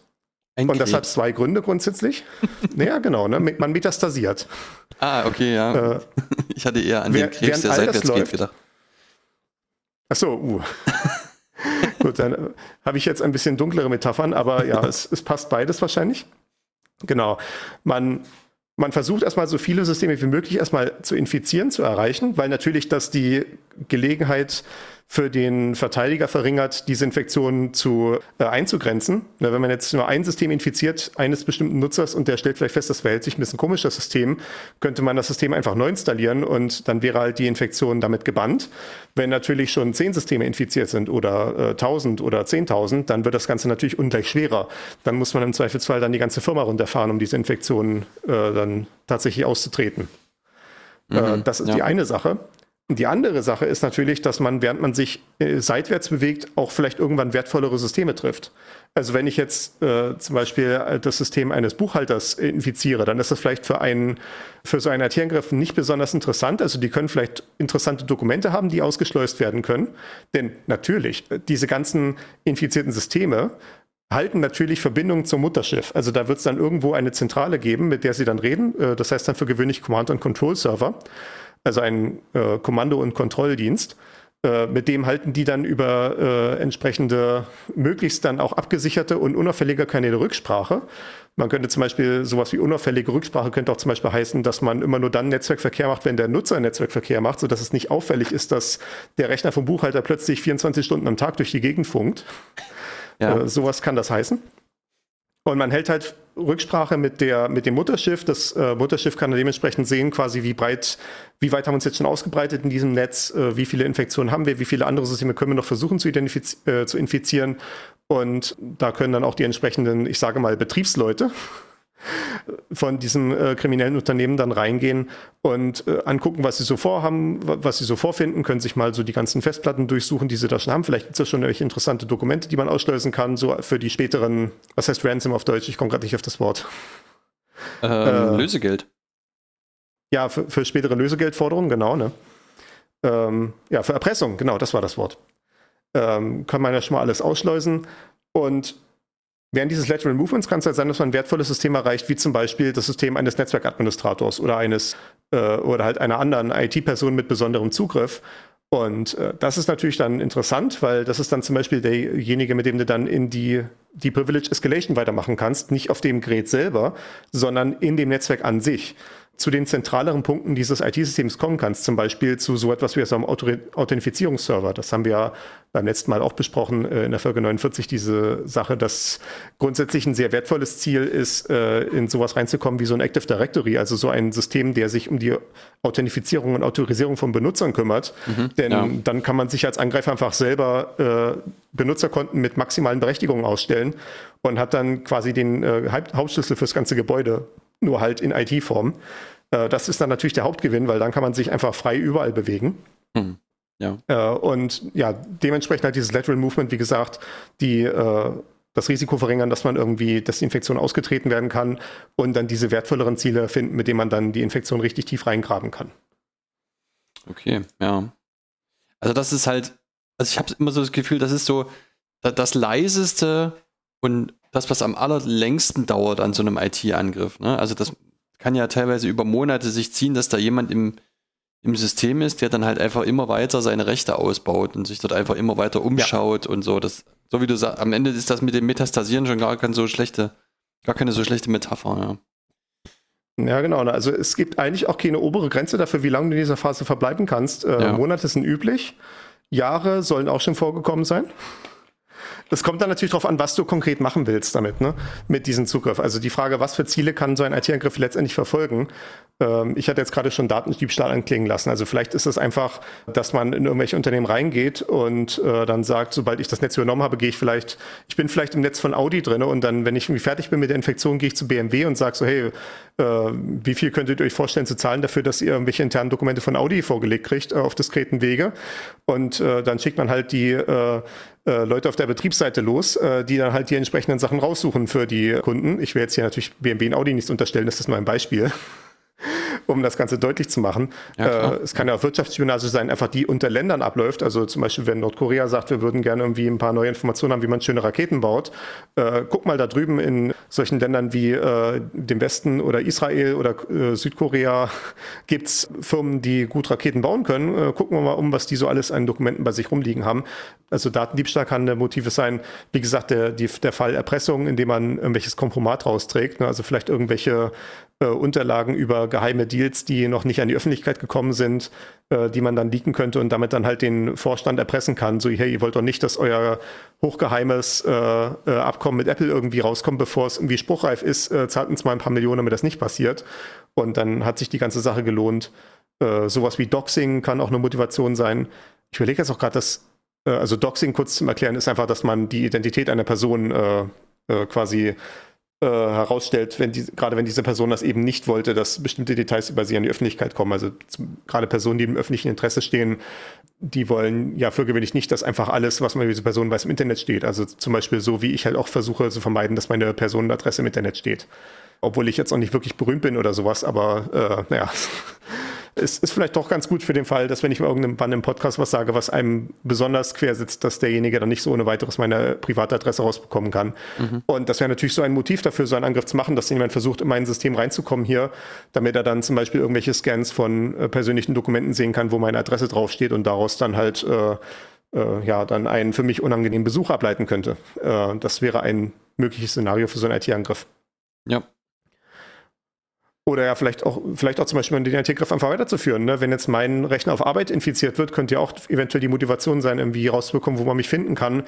Ein und das hat zwei Gründe grundsätzlich. [LAUGHS] naja, genau, ne? man metastasiert. Ah, okay, ja. Äh, [LAUGHS] ich hatte eher an den Krebs, der seitwärts geht, gedacht. Ach so, uh. [LAUGHS] Gut, dann äh, habe ich jetzt ein bisschen dunklere Metaphern, aber ja, [LAUGHS] es, es passt beides wahrscheinlich. Genau. Man man versucht erstmal so viele Systeme wie möglich erstmal zu infizieren, zu erreichen, weil natürlich das die Gelegenheit für den Verteidiger verringert, diese Infektionen zu, äh, einzugrenzen. Na, wenn man jetzt nur ein System infiziert, eines bestimmten Nutzers, und der stellt vielleicht fest, das verhält sich ein bisschen komisch, das System, könnte man das System einfach neu installieren und dann wäre halt die Infektion damit gebannt. Wenn natürlich schon zehn Systeme infiziert sind oder äh, 1000 oder 10.000, dann wird das Ganze natürlich ungleich schwerer. Dann muss man im Zweifelsfall dann die ganze Firma runterfahren, um diese Infektionen äh, dann tatsächlich auszutreten. Äh, mhm, das ist ja. die eine Sache. Die andere Sache ist natürlich, dass man, während man sich äh, seitwärts bewegt, auch vielleicht irgendwann wertvollere Systeme trifft. Also wenn ich jetzt äh, zum Beispiel äh, das System eines Buchhalters infiziere, dann ist das vielleicht für einen, für so einen IT-Angriff nicht besonders interessant. Also die können vielleicht interessante Dokumente haben, die ausgeschleust werden können. Denn natürlich, äh, diese ganzen infizierten Systeme halten natürlich Verbindungen zum Mutterschiff. Also da wird es dann irgendwo eine Zentrale geben, mit der sie dann reden. Das heißt dann für gewöhnlich Command- und Control-Server also ein äh, Kommando- und Kontrolldienst. Äh, mit dem halten die dann über äh, entsprechende, möglichst dann auch abgesicherte und unauffällige Kanäle Rücksprache. Man könnte zum Beispiel sowas wie unauffällige Rücksprache könnte auch zum Beispiel heißen, dass man immer nur dann Netzwerkverkehr macht, wenn der Nutzer Netzwerkverkehr macht, sodass es nicht auffällig ist, dass der Rechner vom Buchhalter plötzlich 24 Stunden am Tag durch die Gegend funkt. Ja. Äh, sowas kann das heißen. Und man hält halt Rücksprache mit, der, mit dem Mutterschiff. Das äh, Mutterschiff kann dementsprechend sehen, quasi wie breit, wie weit haben wir uns jetzt schon ausgebreitet in diesem Netz, äh, wie viele Infektionen haben wir, wie viele andere Systeme können wir noch versuchen zu, äh, zu infizieren. Und da können dann auch die entsprechenden, ich sage mal, Betriebsleute von diesem äh, kriminellen Unternehmen dann reingehen und äh, angucken, was sie so vorhaben, was sie so vorfinden, können sich mal so die ganzen Festplatten durchsuchen, die sie da schon haben. Vielleicht gibt es ja schon irgendwelche interessante Dokumente, die man ausschleusen kann, so für die späteren, was heißt Ransom auf Deutsch? Ich komme gerade nicht auf das Wort. Ähm, äh, Lösegeld. Ja, für, für, spätere Lösegeldforderungen, genau, ne? Ähm, ja, für Erpressung, genau, das war das Wort. Ähm, kann man ja schon mal alles ausschleusen. Und Während dieses Lateral Movements kann es halt sein, dass man ein wertvolles System erreicht, wie zum Beispiel das System eines Netzwerkadministrators oder eines äh, oder halt einer anderen IT-Person mit besonderem Zugriff. Und äh, das ist natürlich dann interessant, weil das ist dann zum Beispiel derjenige, mit dem du dann in die, die Privilege Escalation weitermachen kannst, nicht auf dem Gerät selber, sondern in dem Netzwerk an sich zu den zentraleren Punkten dieses IT-Systems kommen kannst, zum Beispiel zu so etwas wie so einem Authentifizierungsserver. Das haben wir ja beim letzten Mal auch besprochen äh, in der Folge 49, diese Sache, dass grundsätzlich ein sehr wertvolles Ziel ist, äh, in sowas reinzukommen wie so ein Active Directory, also so ein System, der sich um die Authentifizierung und Autorisierung von Benutzern kümmert. Mhm, Denn ja. dann kann man sich als Angreifer einfach selber äh, Benutzerkonten mit maximalen Berechtigungen ausstellen und hat dann quasi den Hauptschlüssel fürs ganze Gebäude nur halt in IT-Form. Äh, das ist dann natürlich der Hauptgewinn, weil dann kann man sich einfach frei überall bewegen. Hm. Ja. Äh, und ja, dementsprechend halt dieses Lateral Movement, wie gesagt, die äh, das Risiko verringern, dass man irgendwie, dass die Infektion ausgetreten werden kann und dann diese wertvolleren Ziele finden, mit denen man dann die Infektion richtig tief reingraben kann. Okay, ja. Also das ist halt, also ich habe immer so das Gefühl, das ist so das leiseste und das, was am allerlängsten dauert an so einem IT-Angriff. Ne? Also das kann ja teilweise über Monate sich ziehen, dass da jemand im, im System ist, der dann halt einfach immer weiter seine Rechte ausbaut und sich dort einfach immer weiter umschaut ja. und so. Das, so wie du sagst, am Ende ist das mit dem Metastasieren schon gar keine so schlechte, gar keine so schlechte Metapher, ja. Ja, genau. Also es gibt eigentlich auch keine obere Grenze dafür, wie lange du in dieser Phase verbleiben kannst. Äh, ja. Monate sind üblich. Jahre sollen auch schon vorgekommen sein. Das kommt dann natürlich darauf an, was du konkret machen willst damit, ne? mit diesem Zugriff. Also die Frage, was für Ziele kann so ein IT-Angriff letztendlich verfolgen? Ähm, ich hatte jetzt gerade schon Datendiebstahl anklingen lassen. Also vielleicht ist es einfach, dass man in irgendwelche Unternehmen reingeht und äh, dann sagt, sobald ich das Netz übernommen habe, gehe ich vielleicht, ich bin vielleicht im Netz von Audi drin und dann, wenn ich irgendwie fertig bin mit der Infektion, gehe ich zu BMW und sage so, hey, äh, wie viel könntet ihr euch vorstellen zu zahlen dafür, dass ihr irgendwelche internen Dokumente von Audi vorgelegt kriegt äh, auf diskreten Wege? Und äh, dann schickt man halt die äh, Leute auf der Betriebsseite los, äh, die dann halt die entsprechenden Sachen raussuchen für die Kunden. Ich will jetzt hier natürlich BMW und Audi nicht unterstellen, das ist nur ein Beispiel [LAUGHS] um das Ganze deutlich zu machen. Ja, äh, es kann ja auch Wirtschaftsspionage sein, einfach die unter Ländern abläuft. Also zum Beispiel, wenn Nordkorea sagt, wir würden gerne irgendwie ein paar neue Informationen haben, wie man schöne Raketen baut. Äh, guck mal da drüben in solchen Ländern wie äh, dem Westen oder Israel oder äh, Südkorea [LAUGHS] gibt es Firmen, die gut Raketen bauen können. Äh, gucken wir mal um, was die so alles an Dokumenten bei sich rumliegen haben. Also Datendiebstahl kann der Motive sein. Wie gesagt, der, die, der Fall Erpressung, indem man irgendwelches Kompromat rausträgt. Ne? Also vielleicht irgendwelche äh, Unterlagen über geheime Deals, die noch nicht an die Öffentlichkeit gekommen sind, äh, die man dann leaken könnte und damit dann halt den Vorstand erpressen kann. So, hey, ihr wollt doch nicht, dass euer hochgeheimes äh, äh Abkommen mit Apple irgendwie rauskommt, bevor es irgendwie spruchreif ist, äh, zahlt uns mal ein paar Millionen, damit das nicht passiert. Und dann hat sich die ganze Sache gelohnt. Äh, sowas wie Doxing kann auch eine Motivation sein. Ich überlege jetzt auch gerade, dass, also Doxing kurz zum Erklären ist einfach, dass man die Identität einer Person quasi äh, herausstellt, wenn die, gerade wenn diese Person das eben nicht wollte, dass bestimmte Details über sie an die Öffentlichkeit kommen. Also zum, gerade Personen, die im öffentlichen Interesse stehen, die wollen ja für gewöhnlich nicht, dass einfach alles, was man über diese Person weiß, im Internet steht. Also zum Beispiel so, wie ich halt auch versuche zu vermeiden, dass meine Personenadresse im Internet steht. Obwohl ich jetzt auch nicht wirklich berühmt bin oder sowas, aber äh, naja. Es ist vielleicht doch ganz gut für den Fall, dass wenn ich mal irgendwann im Podcast was sage, was einem besonders quer sitzt, dass derjenige dann nicht so ohne weiteres meine Privatadresse rausbekommen kann. Mhm. Und das wäre natürlich so ein Motiv dafür, so einen Angriff zu machen, dass jemand versucht, in mein System reinzukommen hier, damit er dann zum Beispiel irgendwelche Scans von äh, persönlichen Dokumenten sehen kann, wo meine Adresse draufsteht und daraus dann halt äh, äh, ja dann einen für mich unangenehmen Besuch ableiten könnte. Äh, das wäre ein mögliches Szenario für so einen IT-Angriff. Ja, oder ja, vielleicht auch, vielleicht auch zum Beispiel den IT-Griff einfach weiterzuführen. Ne? Wenn jetzt mein Rechner auf Arbeit infiziert wird, könnte ja auch eventuell die Motivation sein, irgendwie rauszubekommen, wo man mich finden kann,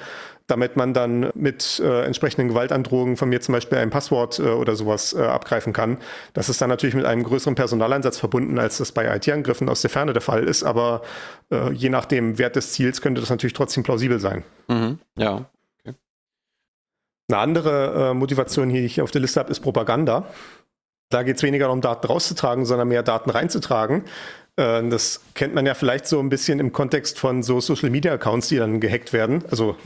damit man dann mit äh, entsprechenden Gewaltandrohungen von mir zum Beispiel ein Passwort äh, oder sowas äh, abgreifen kann. Das ist dann natürlich mit einem größeren Personaleinsatz verbunden, als das bei IT-Angriffen aus der Ferne der Fall ist. Aber äh, je nach dem Wert des Ziels könnte das natürlich trotzdem plausibel sein. Mhm. Ja. Eine andere äh, Motivation, die ich auf der Liste habe, ist Propaganda. Da geht es weniger darum, Daten rauszutragen, sondern mehr Daten reinzutragen. Äh, das kennt man ja vielleicht so ein bisschen im Kontext von so Social Media Accounts, die dann gehackt werden. Also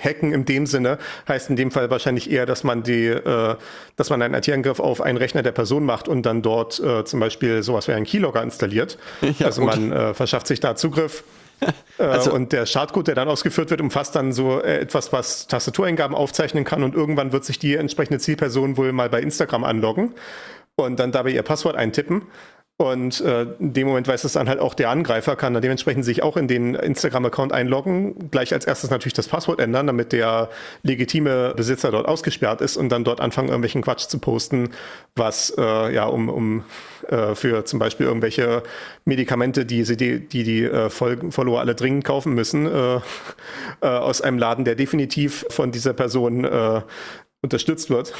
hacken in dem Sinne heißt in dem Fall wahrscheinlich eher, dass man die, äh, dass man einen IT-Angriff auf einen Rechner der Person macht und dann dort äh, zum Beispiel sowas wie einen Keylogger installiert. Ja, also man äh, verschafft sich da Zugriff also, und der Schadcode, der dann ausgeführt wird, umfasst dann so äh, etwas, was Tastatureingaben aufzeichnen kann. Und irgendwann wird sich die entsprechende Zielperson wohl mal bei Instagram anloggen und dann dabei ihr Passwort eintippen und äh, in dem Moment weiß es dann halt auch der Angreifer, kann dann dementsprechend sich auch in den Instagram-Account einloggen, gleich als erstes natürlich das Passwort ändern, damit der legitime Besitzer dort ausgesperrt ist und dann dort anfangen, irgendwelchen Quatsch zu posten, was äh, ja um, um äh, für zum Beispiel irgendwelche Medikamente, die sie die, die, die äh, Follower alle dringend kaufen müssen, äh, äh, aus einem Laden, der definitiv von dieser Person äh, unterstützt wird.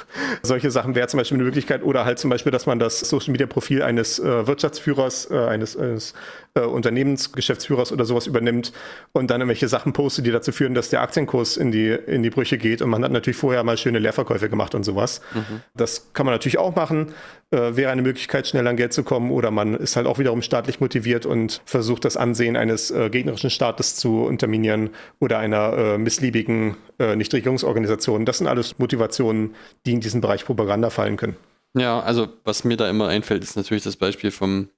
[LAUGHS] Solche Sachen wäre zum Beispiel eine Möglichkeit oder halt zum Beispiel, dass man das Social Media Profil eines äh, Wirtschaftsführers, äh, eines, eines äh, Unternehmensgeschäftsführers oder sowas übernimmt und dann irgendwelche Sachen postet, die dazu führen, dass der Aktienkurs in die, in die Brüche geht und man hat natürlich vorher mal schöne Leerverkäufe gemacht und sowas. Mhm. Das kann man natürlich auch machen, äh, wäre eine Möglichkeit, schnell an Geld zu kommen oder man ist halt auch wiederum staatlich motiviert und versucht das Ansehen eines äh, gegnerischen Staates zu unterminieren oder einer äh, missliebigen äh, Nichtregierungsorganisation. Das sind alles Motivationen, die in diesen Bereich Propaganda fallen können. Ja, also was mir da immer einfällt, ist natürlich das Beispiel vom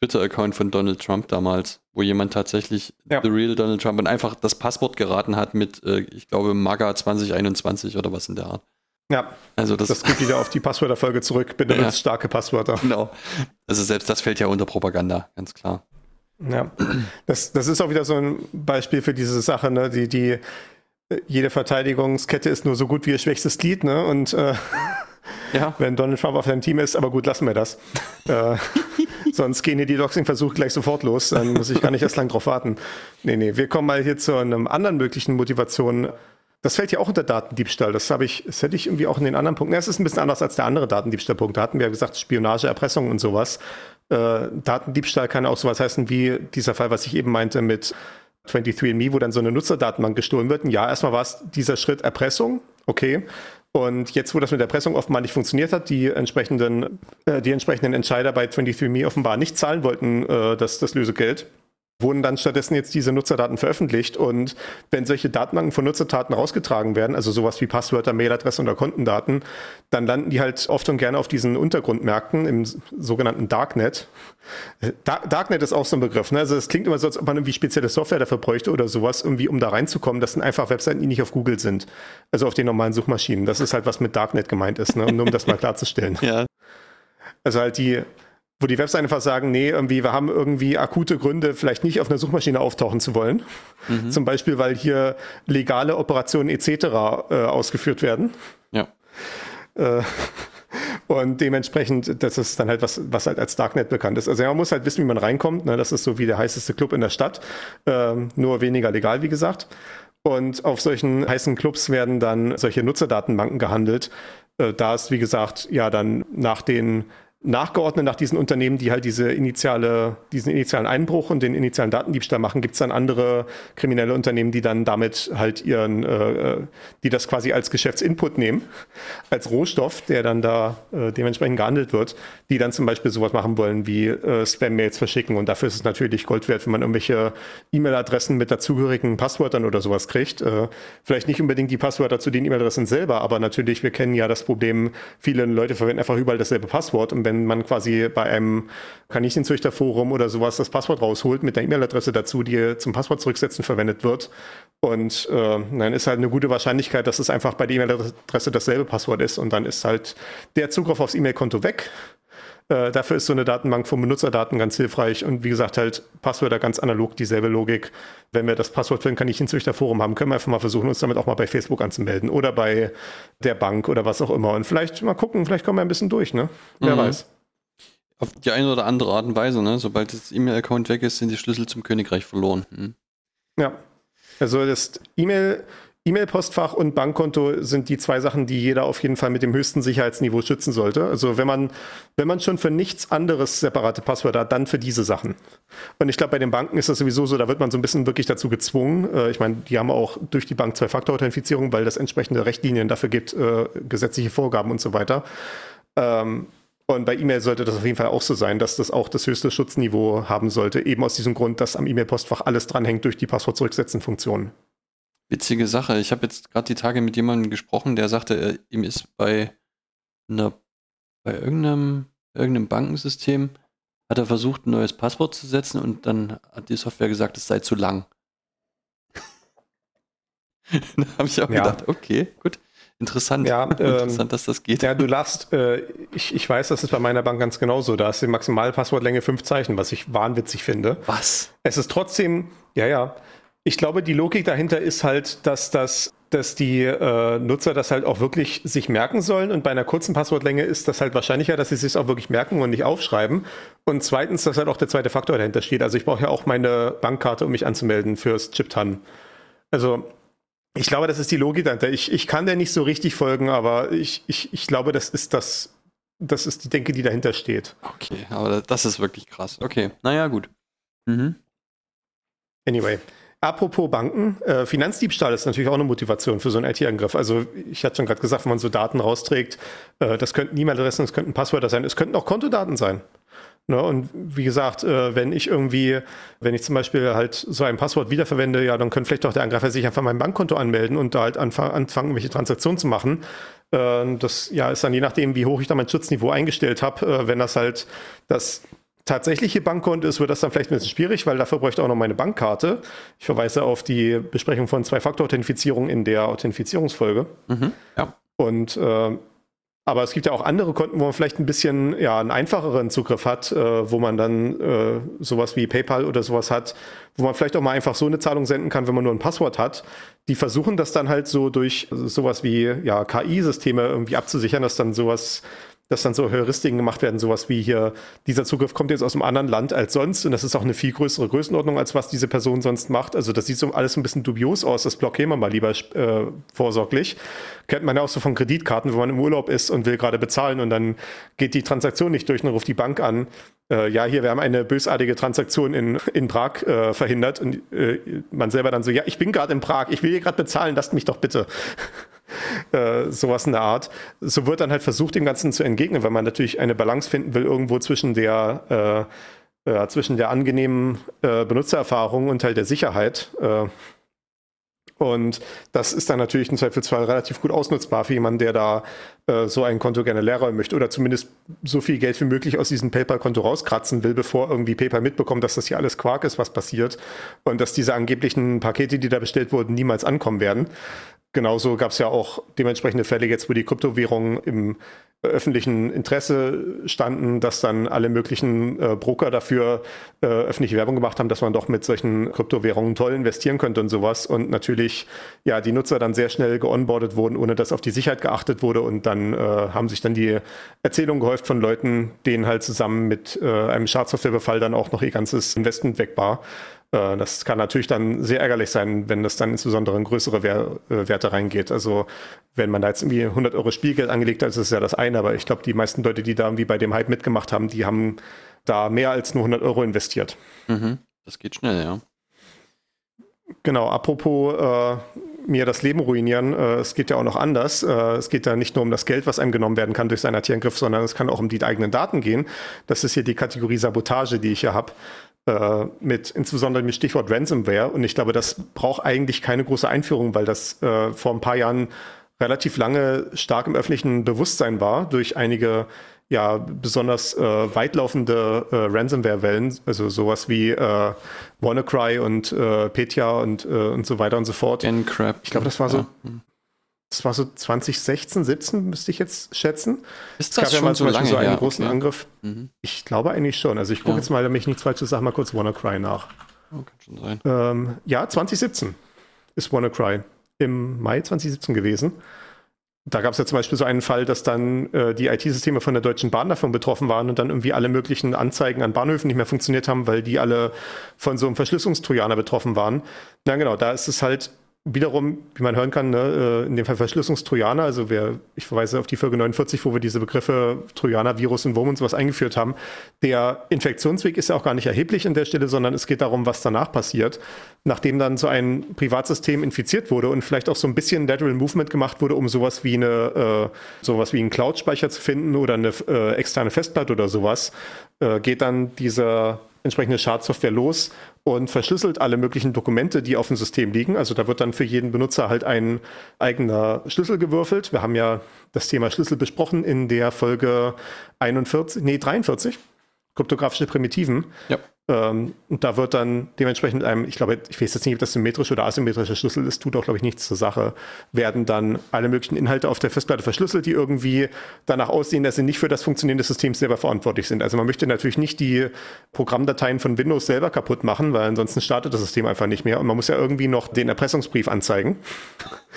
Twitter-Account von Donald Trump damals, wo jemand tatsächlich ja. The Real Donald Trump und einfach das Passwort geraten hat mit, äh, ich glaube, MAGA 2021 oder was in der Art. Ja, also das, das geht wieder auf die Passwörterfolge zurück. Benutzt ja. starke Passwörter. Genau. Also selbst das fällt ja unter Propaganda, ganz klar. Ja, das, das ist auch wieder so ein Beispiel für diese Sache, ne? die, die jede Verteidigungskette ist nur so gut wie ihr schwächstes Glied, ne? Und äh, [LAUGHS] ja. wenn Donald Trump auf deinem Team ist, aber gut, lassen wir das. äh, [LAUGHS] sonst gehen hier die Doxing-Versuche gleich sofort los, dann muss ich gar nicht erst lang drauf warten. Nee, nee, wir kommen mal hier zu einem anderen möglichen Motivation. Das fällt ja auch unter Datendiebstahl. Das habe ich, das hätte ich irgendwie auch in den anderen Punkten. Es ist ein bisschen anders als der andere Datendiebstahlpunkt. Da hatten wir ja gesagt, Spionage, Erpressung und sowas. Äh, Datendiebstahl kann auch sowas heißen wie dieser Fall, was ich eben meinte mit 23andMe, wo dann so eine Nutzerdatenbank gestohlen wird. Und ja, erstmal war es dieser Schritt Erpressung, okay. Und jetzt, wo das mit Erpressung offenbar nicht funktioniert hat, die entsprechenden, äh, die entsprechenden Entscheider bei 23andMe offenbar nicht zahlen wollten, äh, das, das Lösegeld, wurden dann stattdessen jetzt diese Nutzerdaten veröffentlicht. Und wenn solche Datenbanken von Nutzerdaten rausgetragen werden, also sowas wie Passwörter, Mailadresse oder Kontendaten, dann landen die halt oft und gerne auf diesen Untergrundmärkten im sogenannten Darknet. Darknet ist auch so ein Begriff. Ne? Also es klingt immer so, als ob man irgendwie spezielle Software dafür bräuchte oder sowas, irgendwie um da reinzukommen. Das sind einfach Webseiten, die nicht auf Google sind. Also auf den normalen Suchmaschinen. Das ist halt, was mit Darknet gemeint ist, ne? nur um das mal [LAUGHS] klarzustellen. ja. Also halt die wo die Webseiten einfach sagen, nee, irgendwie, wir haben irgendwie akute Gründe, vielleicht nicht auf einer Suchmaschine auftauchen zu wollen. Mhm. Zum Beispiel, weil hier legale Operationen etc. Äh, ausgeführt werden. Ja. Äh, [LAUGHS] und dementsprechend, das ist dann halt was, was halt als Darknet bekannt ist. Also ja, man muss halt wissen, wie man reinkommt. Ne? Das ist so wie der heißeste Club in der Stadt. Ähm, nur weniger legal, wie gesagt. Und auf solchen heißen Clubs werden dann solche Nutzerdatenbanken gehandelt. Äh, da ist, wie gesagt, ja dann nach den nachgeordnet nach diesen Unternehmen, die halt diese initiale, diesen initialen Einbruch und den initialen Datendiebstahl machen, gibt es dann andere kriminelle Unternehmen, die dann damit halt ihren, äh, äh, die das quasi als Geschäftsinput nehmen, als Rohstoff, der dann da äh, dementsprechend gehandelt wird, die dann zum Beispiel sowas machen wollen wie äh, Spam-Mails verschicken. Und dafür ist es natürlich Gold wert, wenn man irgendwelche E-Mail-Adressen mit dazugehörigen Passwörtern oder sowas kriegt. Äh, vielleicht nicht unbedingt die Passwörter zu den E-Mail-Adressen selber, aber natürlich, wir kennen ja das Problem, viele Leute verwenden einfach überall dasselbe Passwort und wenn man quasi bei einem Kaninchenzüchterforum oder sowas das Passwort rausholt mit der E-Mail-Adresse dazu, die zum Passwort zurücksetzen verwendet wird. Und äh, dann ist halt eine gute Wahrscheinlichkeit, dass es einfach bei der E-Mail-Adresse dasselbe Passwort ist und dann ist halt der Zugriff aufs E-Mail-Konto weg. Äh, dafür ist so eine Datenbank von Benutzerdaten ganz hilfreich und wie gesagt halt Passwörter ganz analog, dieselbe Logik. Wenn wir das Passwort für ein Kaninchenzüchterforum haben, können wir einfach mal versuchen, uns damit auch mal bei Facebook anzumelden oder bei der Bank oder was auch immer und vielleicht mal gucken, vielleicht kommen wir ein bisschen durch, ne? Wer mhm. weiß. Auf die eine oder andere Art und Weise, ne? Sobald das E-Mail-Account weg ist, sind die Schlüssel zum Königreich verloren. Hm? Ja. Also das E-Mail, E-Mail-Postfach und Bankkonto sind die zwei Sachen, die jeder auf jeden Fall mit dem höchsten Sicherheitsniveau schützen sollte. Also wenn man, wenn man schon für nichts anderes separate Passwörter hat, dann für diese Sachen. Und ich glaube, bei den Banken ist das sowieso so, da wird man so ein bisschen wirklich dazu gezwungen. Äh, ich meine, die haben auch durch die Bank Zwei-Faktor-Authentifizierung, weil das entsprechende Rechtlinien dafür gibt, äh, gesetzliche Vorgaben und so weiter. Ähm, und bei E-Mail sollte das auf jeden Fall auch so sein, dass das auch das höchste Schutzniveau haben sollte, eben aus diesem Grund, dass am E-Mail-Postfach alles dranhängt durch die Passwort-Zurücksetzen-Funktion. Witzige Sache. Ich habe jetzt gerade die Tage mit jemandem gesprochen, der sagte, er, ihm ist bei einer, bei irgendeinem, irgendeinem Bankensystem hat er versucht, ein neues Passwort zu setzen und dann hat die Software gesagt, es sei zu lang. [LAUGHS] da habe ich auch ja. gedacht, okay, gut. Interessant. Ja, [LAUGHS] Interessant, ähm, dass das geht. Ja, du lachst. Äh, ich, ich weiß, das ist bei meiner Bank ganz genauso. Da ist die Maximalpasswortlänge fünf Zeichen, was ich wahnwitzig finde. Was? Es ist trotzdem, ja, ja. Ich glaube, die Logik dahinter ist halt, dass das dass die äh, Nutzer das halt auch wirklich sich merken sollen. Und bei einer kurzen Passwortlänge ist das halt wahrscheinlicher, dass sie sich auch wirklich merken und nicht aufschreiben. Und zweitens, dass halt auch der zweite Faktor dahinter steht. Also ich brauche ja auch meine Bankkarte, um mich anzumelden fürs Chip-TAN. Also ich glaube, das ist die Logik dahinter. Ich, ich kann der nicht so richtig folgen, aber ich, ich, ich glaube, das ist das, das ist die Denke, die dahinter steht. Okay, aber das ist wirklich krass. Okay, naja, gut. Mhm. Anyway. Apropos Banken, äh, Finanzdiebstahl ist natürlich auch eine Motivation für so einen IT-Angriff. Also ich hatte schon gerade gesagt, wenn man so Daten rausträgt, äh, das könnten E-Mail-Adressen, das könnten Passwörter sein, es könnten auch Kontodaten sein. Ne? Und wie gesagt, äh, wenn ich irgendwie, wenn ich zum Beispiel halt so ein Passwort wiederverwende, ja, dann könnte vielleicht auch der Angreifer sich einfach mein Bankkonto anmelden und da halt anfangen, anfangen welche Transaktionen zu machen. Äh, das ja ist dann je nachdem, wie hoch ich da mein Schutzniveau eingestellt habe, äh, wenn das halt das tatsächliche Bankkonto ist, wird das dann vielleicht ein bisschen schwierig, weil dafür bräuchte auch noch meine Bankkarte. Ich verweise auf die Besprechung von Zwei-Faktor-Authentifizierung in der Authentifizierungsfolge. Mhm, ja. Und äh, aber es gibt ja auch andere Konten, wo man vielleicht ein bisschen ja, einen einfacheren Zugriff hat, äh, wo man dann äh, sowas wie PayPal oder sowas hat, wo man vielleicht auch mal einfach so eine Zahlung senden kann, wenn man nur ein Passwort hat. Die versuchen das dann halt so durch sowas wie ja, KI-Systeme irgendwie abzusichern, dass dann sowas dass dann so Heuristiken gemacht werden, sowas wie hier, dieser Zugriff kommt jetzt aus einem anderen Land als sonst und das ist auch eine viel größere Größenordnung, als was diese Person sonst macht. Also das sieht so alles ein bisschen dubios aus, das blockieren wir mal lieber äh, vorsorglich. Kennt man ja auch so von Kreditkarten, wo man im Urlaub ist und will gerade bezahlen und dann geht die Transaktion nicht durch und ruft die Bank an. Äh, ja, hier, wir haben eine bösartige Transaktion in, in Prag äh, verhindert und äh, man selber dann so, ja, ich bin gerade in Prag, ich will hier gerade bezahlen, lasst mich doch bitte. Äh, sowas in der Art. So wird dann halt versucht, dem Ganzen zu entgegnen, weil man natürlich eine Balance finden will, irgendwo zwischen der, äh, äh, zwischen der angenehmen äh, Benutzererfahrung und halt der Sicherheit. Äh. und das ist dann natürlich im Zweifelsfall relativ gut ausnutzbar für jemanden, der da so ein Konto gerne leer räumen möchte oder zumindest so viel Geld wie möglich aus diesem PayPal-Konto rauskratzen will, bevor irgendwie PayPal mitbekommt, dass das hier alles Quark ist, was passiert und dass diese angeblichen Pakete, die da bestellt wurden, niemals ankommen werden. Genauso gab es ja auch dementsprechende Fälle jetzt, wo die Kryptowährungen im öffentlichen Interesse standen, dass dann alle möglichen äh, Broker dafür äh, öffentliche Werbung gemacht haben, dass man doch mit solchen Kryptowährungen toll investieren könnte und sowas. Und natürlich, ja, die Nutzer dann sehr schnell geonboardet wurden, ohne dass auf die Sicherheit geachtet wurde. Und dann äh, haben sich dann die Erzählungen gehäuft von Leuten, denen halt zusammen mit äh, einem Schadsoftwarebefall dann auch noch ihr ganzes Investment weg war. Äh, das kann natürlich dann sehr ärgerlich sein, wenn das dann insbesondere in größere Wer äh, Werte reingeht. Also wenn man da jetzt irgendwie 100 Euro Spielgeld angelegt hat, ist das ja das eine, aber ich glaube, die meisten Leute, die da irgendwie bei dem Hype mitgemacht haben, die haben da mehr als nur 100 Euro investiert. Mhm. Das geht schnell, ja. Genau, apropos äh, mir das Leben ruinieren, äh, es geht ja auch noch anders. Äh, es geht ja nicht nur um das Geld, was einem genommen werden kann durch seinen IT-Angriff, sondern es kann auch um die eigenen Daten gehen. Das ist hier die Kategorie Sabotage, die ich hier habe äh, mit insbesondere mit Stichwort Ransomware. Und ich glaube, das braucht eigentlich keine große Einführung, weil das äh, vor ein paar Jahren relativ lange stark im öffentlichen Bewusstsein war durch einige ja besonders äh, weitlaufende äh, Ransomware-Wellen, also sowas wie äh, WannaCry und äh, Petya und, äh, und so weiter und so fort. Encrypt. Ich glaube, das war so. Ja. Das war so 2016, 17, müsste ich jetzt schätzen. Ist das es gab schon ja mal so, lange so einen her? großen okay. Angriff. Mhm. Ich glaube eigentlich schon. Also ich gucke ja. jetzt mal, damit ich nichts Falsches sage, mal kurz WannaCry nach. Oh, kann schon sein. Ähm, ja, 2017 ist WannaCry im Mai 2017 gewesen. Da gab es ja zum Beispiel so einen Fall, dass dann äh, die IT-Systeme von der Deutschen Bahn davon betroffen waren und dann irgendwie alle möglichen Anzeigen an Bahnhöfen nicht mehr funktioniert haben, weil die alle von so einem Verschlüsselungstrojaner betroffen waren. Na genau, da ist es halt wiederum, wie man hören kann, ne, äh, in dem Fall Verschlüsselungstrojaner, also wer, ich verweise auf die Folge 49, wo wir diese Begriffe Trojaner, Virus und Wurm und sowas eingeführt haben. Der Infektionsweg ist ja auch gar nicht erheblich an der Stelle, sondern es geht darum, was danach passiert, nachdem dann so ein Privatsystem infiziert wurde und vielleicht auch so ein bisschen Lateral Movement gemacht wurde, um sowas wie eine, äh, sowas wie einen Cloud-Speicher zu finden oder eine äh, externe Festplatte oder sowas, äh, geht dann dieser entsprechende Schadsoftware los und verschlüsselt alle möglichen Dokumente, die auf dem System liegen. Also da wird dann für jeden Benutzer halt ein eigener Schlüssel gewürfelt. Wir haben ja das Thema Schlüssel besprochen in der Folge 41, nee, 43, kryptografische Primitiven. Ja. Ähm, und da wird dann dementsprechend einem, ich glaube, ich weiß jetzt nicht, ob das symmetrische oder asymmetrische Schlüssel ist, tut auch, glaube ich, nichts zur Sache, werden dann alle möglichen Inhalte auf der Festplatte verschlüsselt, die irgendwie danach aussehen, dass sie nicht für das Funktionieren des Systems selber verantwortlich sind. Also man möchte natürlich nicht die Programmdateien von Windows selber kaputt machen, weil ansonsten startet das System einfach nicht mehr. Und man muss ja irgendwie noch den Erpressungsbrief anzeigen.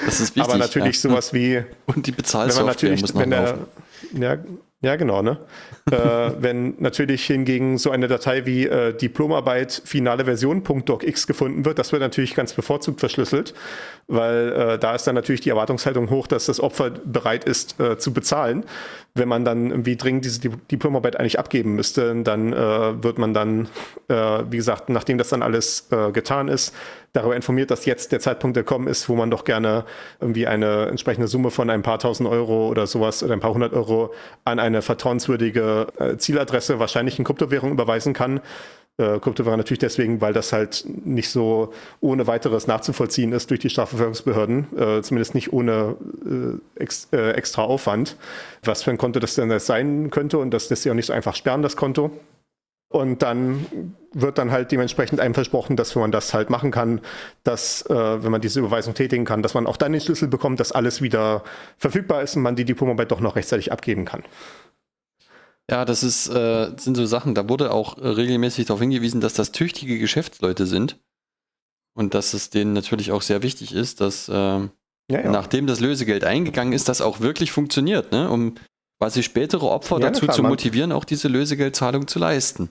Das ist wichtig. Aber natürlich ja. sowas wie. Und die Bezahlsoftware muss noch wenn der, ja, ja, genau. Ne? äh, [LAUGHS] wenn natürlich hingegen so eine Datei wie äh, Diplomarbeit finale Version.docx gefunden wird, das wird natürlich ganz bevorzugt verschlüsselt, weil äh, da ist dann natürlich die Erwartungshaltung hoch, dass das Opfer bereit ist äh, zu bezahlen. Wenn man dann irgendwie dringend diese Diplomarbeit eigentlich abgeben müsste, dann äh, wird man dann, äh, wie gesagt, nachdem das dann alles getan ist, darüber informiert, dass jetzt der Zeitpunkt gekommen ist, wo man doch gerne irgendwie eine entsprechende Summe von ein paar tausend Euro oder sowas oder ein paar hundert Euro an eine vertrauenswürdige äh, Zieladresse, wahrscheinlich in Kryptowährung überweisen kann. Äh, Kryptowährung natürlich deswegen, weil das halt nicht so ohne weiteres nachzuvollziehen ist durch die Strafverfolgungsbehörden, äh, zumindest nicht ohne äh, ex, äh, extra Aufwand. Was für ein Konto das denn sein könnte und das lässt sich auch nicht so einfach sperren, das Konto. Und dann wird dann halt dementsprechend einem versprochen, dass wenn man das halt machen kann, dass, äh, wenn man diese Überweisung tätigen kann, dass man auch dann den Schlüssel bekommt, dass alles wieder verfügbar ist und man die Diplomarbeit doch noch rechtzeitig abgeben kann. Ja, das ist, äh, sind so Sachen, da wurde auch regelmäßig darauf hingewiesen, dass das tüchtige Geschäftsleute sind und dass es denen natürlich auch sehr wichtig ist, dass äh, ja, ja. nachdem das Lösegeld eingegangen ist, das auch wirklich funktioniert, ne? um quasi spätere Opfer ja, dazu klar, zu motivieren, auch diese Lösegeldzahlung zu leisten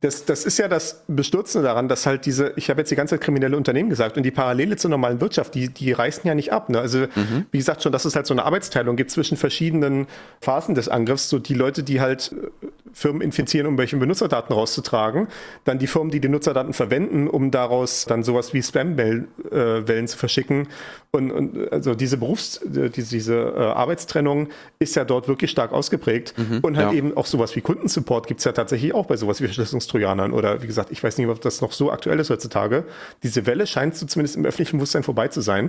das, das ist ja das Bestürzende daran, dass halt diese, ich habe jetzt die ganze Zeit kriminelle Unternehmen gesagt und die Parallele zur normalen Wirtschaft, die, die reißen ja nicht ab. Ne? Also, mhm. wie gesagt, schon, dass es halt so eine Arbeitsteilung gibt zwischen verschiedenen Phasen des Angriffs. So die Leute, die halt Firmen infizieren, um welche Benutzerdaten rauszutragen, dann die Firmen, die die Nutzerdaten verwenden, um daraus dann sowas wie Spam-Wellen äh, zu verschicken. Und, und also diese Berufs-, äh, diese, diese äh, Arbeitstrennung ist ja dort wirklich stark ausgeprägt. Mhm, und halt ja. eben auch sowas wie Kundensupport gibt es ja tatsächlich auch bei sowas wie Verschlüsselungs Trojanern oder wie gesagt, ich weiß nicht, ob das noch so aktuell ist heutzutage. Diese Welle scheint so zumindest im öffentlichen Bewusstsein vorbei zu sein.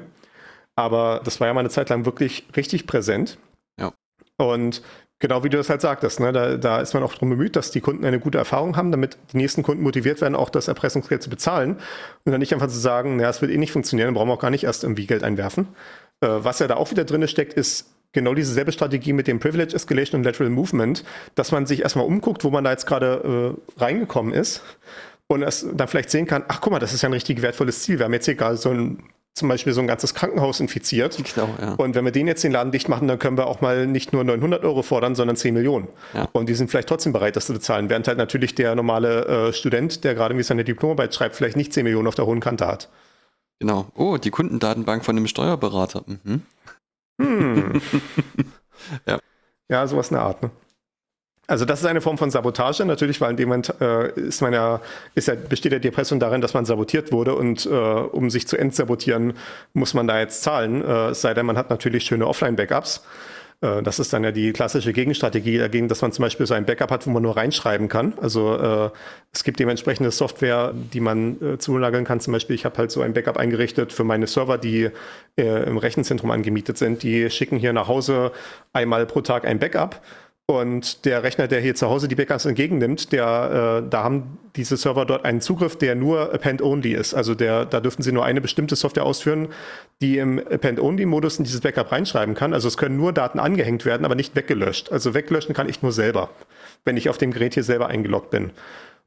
Aber das war ja mal eine Zeit lang wirklich richtig präsent. Ja. Und genau wie du das halt sagtest, ne, da, da ist man auch darum bemüht, dass die Kunden eine gute Erfahrung haben, damit die nächsten Kunden motiviert werden, auch das Erpressungsgeld zu bezahlen. Und dann nicht einfach zu sagen, naja, es wird eh nicht funktionieren, dann brauchen wir auch gar nicht erst irgendwie Geld einwerfen. Äh, was ja da auch wieder drin steckt, ist genau dieselbe Strategie mit dem Privilege Escalation und Lateral Movement, dass man sich erstmal umguckt, wo man da jetzt gerade äh, reingekommen ist und es dann vielleicht sehen kann, ach guck mal, das ist ja ein richtig wertvolles Ziel. Wir haben jetzt hier gerade so ein zum Beispiel so ein ganzes Krankenhaus infiziert. Genau, ja. Und wenn wir den jetzt den Laden dicht machen, dann können wir auch mal nicht nur 900 Euro fordern, sondern 10 Millionen. Ja. Und die sind vielleicht trotzdem bereit, das zu bezahlen, während halt natürlich der normale äh, Student, der gerade irgendwie seine Diplomarbeit schreibt, vielleicht nicht 10 Millionen auf der hohen Kante hat. Genau. Oh, die Kundendatenbank von dem Steuerberater. Mhm. Hm. [LAUGHS] ja. ja, sowas in der Art. Ne? Also das ist eine Form von Sabotage natürlich, weil in dem Moment äh, ist man ja, ist ja, besteht ja die Erpressung darin, dass man sabotiert wurde und äh, um sich zu entsabotieren, muss man da jetzt zahlen. Äh, es sei denn, man hat natürlich schöne Offline-Backups. Äh, das ist dann ja die klassische Gegenstrategie dagegen, dass man zum Beispiel so ein Backup hat, wo man nur reinschreiben kann. Also äh, es gibt dementsprechende Software, die man äh, zulagern kann. Zum Beispiel, ich habe halt so ein Backup eingerichtet für meine Server, die äh, im Rechenzentrum angemietet sind. Die schicken hier nach Hause einmal pro Tag ein Backup. Und der Rechner, der hier zu Hause die Backups entgegennimmt, der, äh, da haben diese Server dort einen Zugriff, der nur Append-Only ist. Also der, da dürften sie nur eine bestimmte Software ausführen, die im Append-Only-Modus in dieses Backup reinschreiben kann. Also es können nur Daten angehängt werden, aber nicht weggelöscht. Also weglöschen kann ich nur selber, wenn ich auf dem Gerät hier selber eingeloggt bin.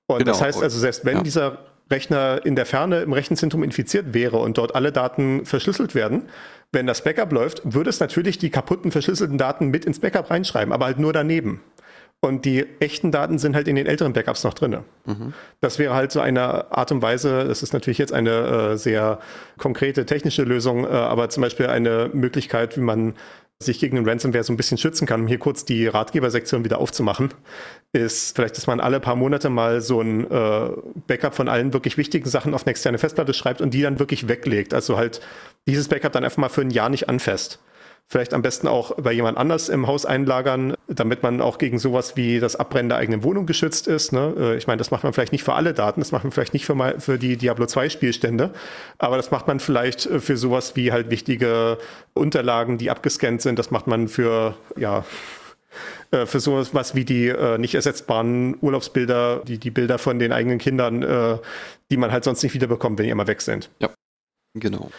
Und genau. das heißt also, selbst wenn ja. dieser Rechner in der Ferne im Rechenzentrum infiziert wäre und dort alle Daten verschlüsselt werden, wenn das Backup läuft, würde es natürlich die kaputten verschlüsselten Daten mit ins Backup reinschreiben, aber halt nur daneben. Und die echten Daten sind halt in den älteren Backups noch drin. Mhm. Das wäre halt so eine Art und Weise, das ist natürlich jetzt eine äh, sehr konkrete technische Lösung, äh, aber zum Beispiel eine Möglichkeit, wie man sich gegen den Ransomware so ein bisschen schützen kann, um hier kurz die Ratgebersektion wieder aufzumachen, ist vielleicht, dass man alle paar Monate mal so ein äh, Backup von allen wirklich wichtigen Sachen auf eine externe Festplatte schreibt und die dann wirklich weglegt. Also halt dieses Backup dann einfach mal für ein Jahr nicht anfasst vielleicht am besten auch bei jemand anders im Haus einlagern, damit man auch gegen sowas wie das Abbrennen der eigenen Wohnung geschützt ist. Ne? Äh, ich meine, das macht man vielleicht nicht für alle Daten, das macht man vielleicht nicht für, mal, für die Diablo 2 Spielstände, aber das macht man vielleicht äh, für sowas wie halt wichtige Unterlagen, die abgescannt sind. Das macht man für, ja, äh, für sowas was wie die äh, nicht ersetzbaren Urlaubsbilder, die, die Bilder von den eigenen Kindern, äh, die man halt sonst nicht wiederbekommt, wenn die immer weg sind. Ja, genau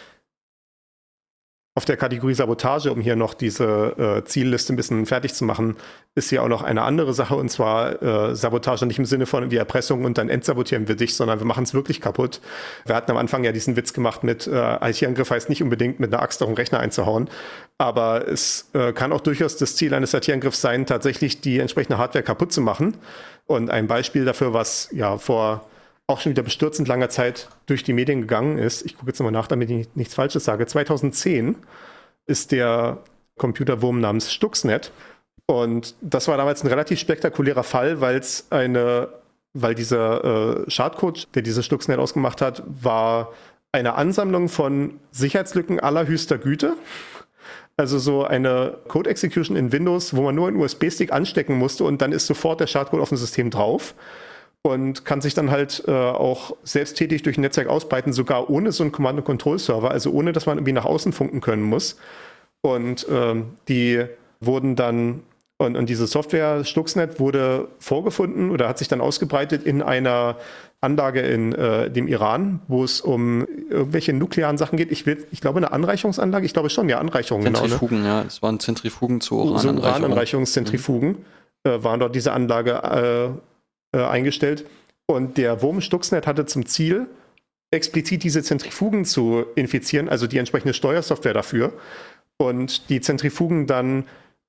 auf der Kategorie Sabotage, um hier noch diese äh, Zielliste ein bisschen fertig zu machen, ist hier auch noch eine andere Sache und zwar äh, Sabotage nicht im Sinne von wie Erpressung und dann entsabotieren wir dich, sondern wir machen es wirklich kaputt. Wir hatten am Anfang ja diesen Witz gemacht mit äh, IT-Angriff heißt nicht unbedingt mit einer Axt auf den Rechner einzuhauen, aber es äh, kann auch durchaus das Ziel eines IT-Angriffs sein, tatsächlich die entsprechende Hardware kaputt zu machen. Und ein Beispiel dafür, was ja vor auch schon wieder bestürzend langer Zeit durch die Medien gegangen ist. Ich gucke jetzt nochmal nach, damit ich nichts Falsches sage. 2010 ist der Computerwurm namens Stuxnet. Und das war damals ein relativ spektakulärer Fall, weil es eine, weil dieser äh, Schadcode, der dieses Stuxnet ausgemacht hat, war eine Ansammlung von Sicherheitslücken allerhöchster Güte. Also so eine Code Execution in Windows, wo man nur einen USB-Stick anstecken musste und dann ist sofort der Schadcode auf dem System drauf und kann sich dann halt äh, auch selbsttätig durch ein Netzwerk ausbreiten, sogar ohne so einen Command-and-Control-Server, also ohne, dass man irgendwie nach außen funken können muss. Und ähm, die wurden dann Und, und diese Software Stuxnet wurde vorgefunden oder hat sich dann ausgebreitet in einer Anlage in äh, dem Iran, wo es um irgendwelche nuklearen Sachen geht. Ich, will, ich glaube, eine Anreichungsanlage. Ich glaube schon, ja, Anreichungen. Zentrifugen, genau, ne? ja. Es waren Zentrifugen zu Urananreichungen. So Urananreichungszentrifugen mhm. äh, waren dort diese Anlage äh, eingestellt. Und der Wurm Stuxnet hatte zum Ziel, explizit diese Zentrifugen zu infizieren, also die entsprechende Steuersoftware dafür. Und die Zentrifugen dann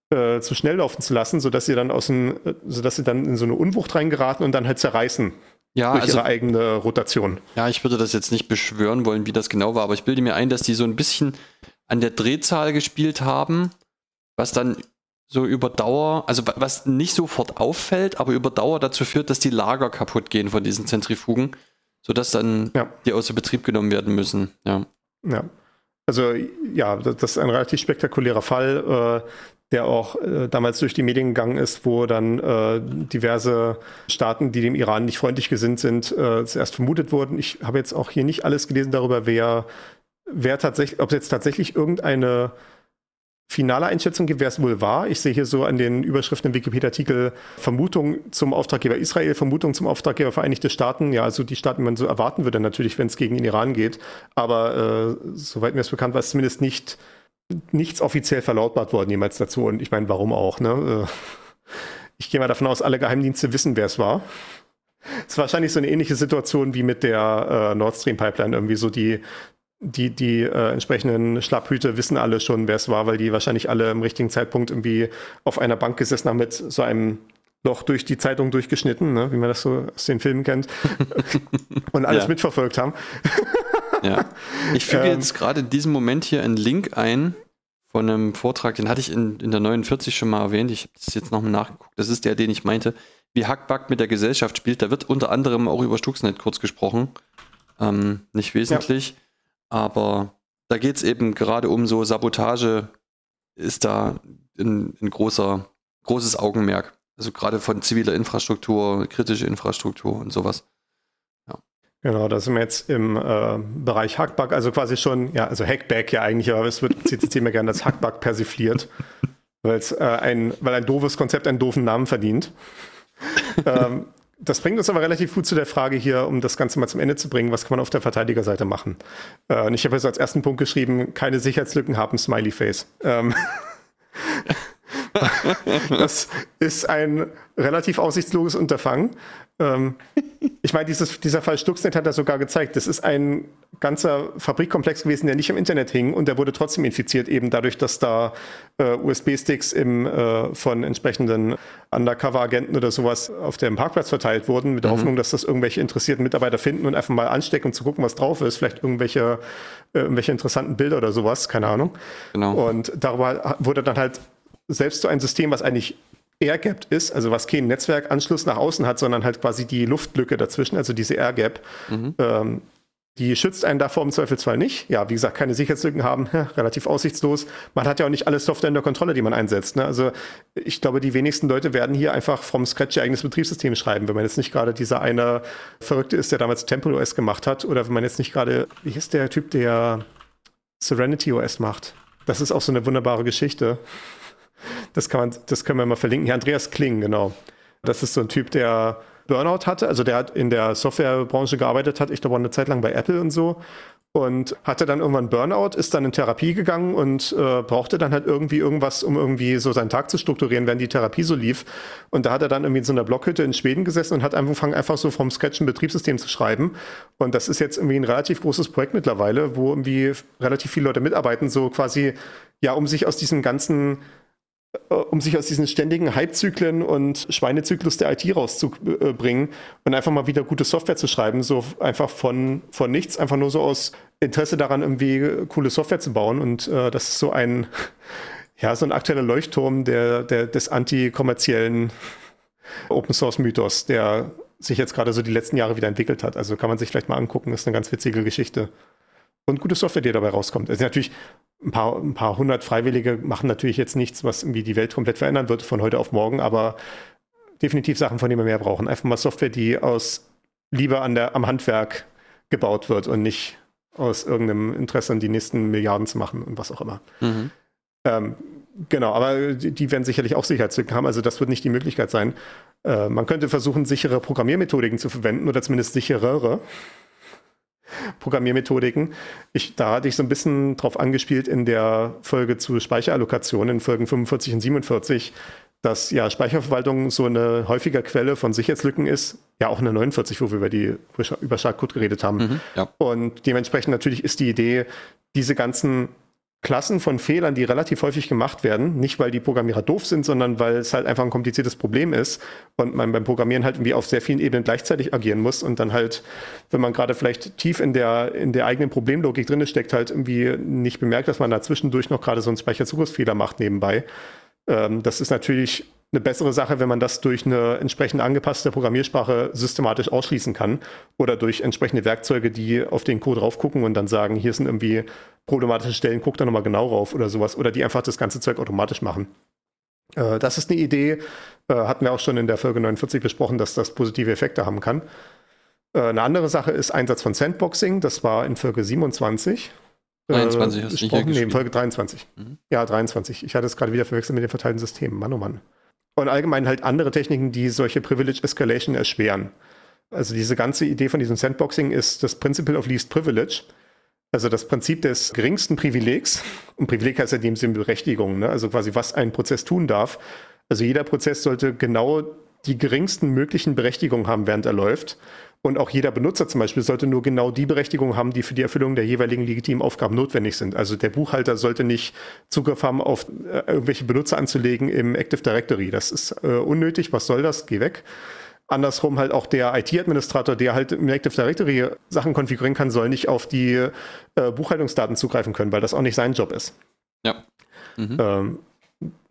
äh, zu schnell laufen zu lassen, sodass sie dann aus dem, sodass sie dann in so eine Unwucht reingeraten und dann halt zerreißen. Ja, durch also, ihre eigene Rotation. Ja, ich würde das jetzt nicht beschwören wollen, wie das genau war, aber ich bilde mir ein, dass die so ein bisschen an der Drehzahl gespielt haben, was dann so über Dauer, also was nicht sofort auffällt, aber über Dauer dazu führt, dass die Lager kaputt gehen von diesen Zentrifugen, sodass dann ja. die außer Betrieb genommen werden müssen. Ja. Ja. Also ja, das ist ein relativ spektakulärer Fall. Äh, der auch äh, damals durch die Medien gegangen ist, wo dann äh, diverse Staaten, die dem Iran nicht freundlich gesinnt sind, äh, zuerst vermutet wurden. Ich habe jetzt auch hier nicht alles gelesen darüber, wer, wer tatsächlich, ob es jetzt tatsächlich irgendeine finale Einschätzung gibt, wer es wohl war. Ich sehe hier so an den Überschriften im Wikipedia-Artikel Vermutung zum Auftraggeber Israel, Vermutung zum Auftraggeber Vereinigte Staaten. Ja, also die Staaten, die man so erwarten würde, natürlich, wenn es gegen den Iran geht. Aber äh, soweit mir es bekannt war, ist zumindest nicht nichts offiziell verlautbart worden jemals dazu. Und ich meine, warum auch? Ne? Äh, ich gehe mal davon aus, alle Geheimdienste wissen, wer es war. Es ist wahrscheinlich so eine ähnliche Situation wie mit der äh, Nord Stream Pipeline. Irgendwie so die, die, die äh, entsprechenden Schlapphüte wissen alle schon, wer es war, weil die wahrscheinlich alle im richtigen Zeitpunkt irgendwie auf einer Bank gesessen haben mit so einem Loch durch die Zeitung durchgeschnitten, ne? wie man das so aus den Filmen kennt, [LAUGHS] und alles ja. mitverfolgt haben. Ja. Ich füge ähm, jetzt gerade in diesem Moment hier einen Link ein von einem Vortrag, den hatte ich in, in der 49 schon mal erwähnt. Ich habe das jetzt nochmal nachgeguckt. Das ist der, den ich meinte, wie Hackback mit der Gesellschaft spielt. Da wird unter anderem auch über Stuxnet kurz gesprochen. Ähm, nicht wesentlich, ja. Aber da geht es eben gerade um so Sabotage, ist da ein, ein großer, großes Augenmerk. Also gerade von ziviler Infrastruktur, kritische Infrastruktur und sowas. Genau, da sind wir jetzt im äh, Bereich Hackback, also quasi schon, ja, also Hackback ja eigentlich, aber es wird CCC mir gerne als Hackback persifliert, weil es äh, ein, weil ein doofes Konzept einen doofen Namen verdient. [LAUGHS] ähm, das bringt uns aber relativ gut zu der Frage hier, um das Ganze mal zum Ende zu bringen, was kann man auf der Verteidigerseite machen? Äh, und ich habe jetzt als ersten Punkt geschrieben, keine Sicherheitslücken haben Smiley Face. Ähm, [LAUGHS] das ist ein relativ aussichtsloses Unterfangen. Ähm, ich meine, dieser Fall Stuxnet hat das sogar gezeigt. Das ist ein ganzer Fabrikkomplex gewesen, der nicht im Internet hing und der wurde trotzdem infiziert, eben dadurch, dass da äh, USB-Sticks äh, von entsprechenden Undercover-Agenten oder sowas auf dem Parkplatz verteilt wurden, mit der mhm. Hoffnung, dass das irgendwelche interessierten Mitarbeiter finden und einfach mal anstecken, um zu gucken, was drauf ist. Vielleicht irgendwelche, äh, irgendwelche interessanten Bilder oder sowas, keine Ahnung. Genau. Und darüber wurde dann halt selbst so ein System, was eigentlich air-gapped ist, also was keinen Netzwerkanschluss nach außen hat, sondern halt quasi die Luftlücke dazwischen, also diese Air-Gap, mhm. ähm, die schützt einen davor im Zweifelsfall nicht. Ja, wie gesagt, keine Sicherheitslücken haben, [LAUGHS] ja, relativ aussichtslos. Man hat ja auch nicht alle Software in der Kontrolle, die man einsetzt. Ne? Also ich glaube, die wenigsten Leute werden hier einfach vom Scratch ihr eigenes Betriebssystem schreiben, wenn man jetzt nicht gerade dieser eine Verrückte ist, der damals Temple OS gemacht hat, oder wenn man jetzt nicht gerade, wie hieß der Typ, der Serenity OS macht. Das ist auch so eine wunderbare Geschichte. Das, kann man, das können wir mal verlinken. Hier Andreas Kling, genau. Das ist so ein Typ, der Burnout hatte. Also der hat in der Softwarebranche gearbeitet hat, ich glaube eine Zeit lang bei Apple und so. Und hatte dann irgendwann Burnout, ist dann in Therapie gegangen und äh, brauchte dann halt irgendwie irgendwas, um irgendwie so seinen Tag zu strukturieren, während die Therapie so lief. Und da hat er dann irgendwie in so einer Blockhütte in Schweden gesessen und hat angefangen, einfach so vom Sketch ein Betriebssystem zu schreiben. Und das ist jetzt irgendwie ein relativ großes Projekt mittlerweile, wo irgendwie relativ viele Leute mitarbeiten, so quasi, ja, um sich aus diesem ganzen um sich aus diesen ständigen Hypezyklen und Schweinezyklus der IT rauszubringen und einfach mal wieder gute Software zu schreiben, so einfach von, von nichts, einfach nur so aus Interesse daran, irgendwie coole Software zu bauen. Und äh, das ist so ein, [LAUGHS] ja, so ein aktueller Leuchtturm der, der, des antikommerziellen Open Source Mythos, der sich jetzt gerade so die letzten Jahre wieder entwickelt hat. Also kann man sich vielleicht mal angucken, ist eine ganz witzige Geschichte. Und gute Software, die dabei rauskommt. Also natürlich ein paar, ein paar hundert Freiwillige machen natürlich jetzt nichts, was irgendwie die Welt komplett verändern wird von heute auf morgen, aber definitiv Sachen, von denen wir mehr brauchen. Einfach mal Software, die aus Liebe an der, am Handwerk gebaut wird und nicht aus irgendeinem Interesse an die nächsten Milliarden zu machen und was auch immer. Mhm. Ähm, genau, aber die, die, werden sicherlich auch Sicherheitslücken haben, also das wird nicht die Möglichkeit sein. Äh, man könnte versuchen, sichere Programmiermethodiken zu verwenden oder zumindest sicherere. Programmiermethodiken. Ich, da hatte ich so ein bisschen drauf angespielt in der Folge zu Speicherallokation in Folgen 45 und 47, dass ja Speicherverwaltung so eine häufige Quelle von Sicherheitslücken ist. Ja, auch in der 49, wo wir über die über Schadcode geredet haben. Mhm, ja. Und dementsprechend natürlich ist die Idee, diese ganzen Klassen von Fehlern, die relativ häufig gemacht werden. Nicht, weil die Programmierer doof sind, sondern weil es halt einfach ein kompliziertes Problem ist und man beim Programmieren halt irgendwie auf sehr vielen Ebenen gleichzeitig agieren muss und dann halt, wenn man gerade vielleicht tief in der, in der eigenen Problemlogik drin steckt, halt irgendwie nicht bemerkt, dass man da zwischendurch noch gerade so einen Speicherzugriffsfehler macht nebenbei. Ähm, das ist natürlich eine bessere Sache, wenn man das durch eine entsprechend angepasste Programmiersprache systematisch ausschließen kann oder durch entsprechende Werkzeuge, die auf den Code raufgucken und dann sagen, hier sind irgendwie problematische Stellen, guck da nochmal genau rauf oder sowas oder die einfach das ganze Zeug automatisch machen. Äh, das ist eine Idee, äh, hatten wir auch schon in der Folge 49 besprochen, dass das positive Effekte haben kann. Äh, eine andere Sache ist Einsatz von Sandboxing, das war in Folge 27. 23 hast du nicht Nee, in Folge 23. Mhm. Ja, 23. Ich hatte es gerade wieder verwechselt mit den verteilten Systemen. Mann, oh Mann und allgemein halt andere Techniken, die solche Privilege Escalation erschweren. Also diese ganze Idee von diesem Sandboxing ist das Principle of Least Privilege. Also das Prinzip des geringsten Privilegs. Und Privileg heißt ja in dem Sinne Berechtigung, ne? also quasi was ein Prozess tun darf. Also jeder Prozess sollte genau die geringsten möglichen Berechtigungen haben, während er läuft. Und auch jeder Benutzer zum Beispiel sollte nur genau die Berechtigung haben, die für die Erfüllung der jeweiligen legitimen Aufgaben notwendig sind. Also der Buchhalter sollte nicht Zugriff haben, auf äh, irgendwelche Benutzer anzulegen im Active Directory. Das ist äh, unnötig. Was soll das? Geh weg. Andersrum halt auch der IT-Administrator, der halt im Active Directory Sachen konfigurieren kann, soll nicht auf die äh, Buchhaltungsdaten zugreifen können, weil das auch nicht sein Job ist. Ja. Mhm. Ähm,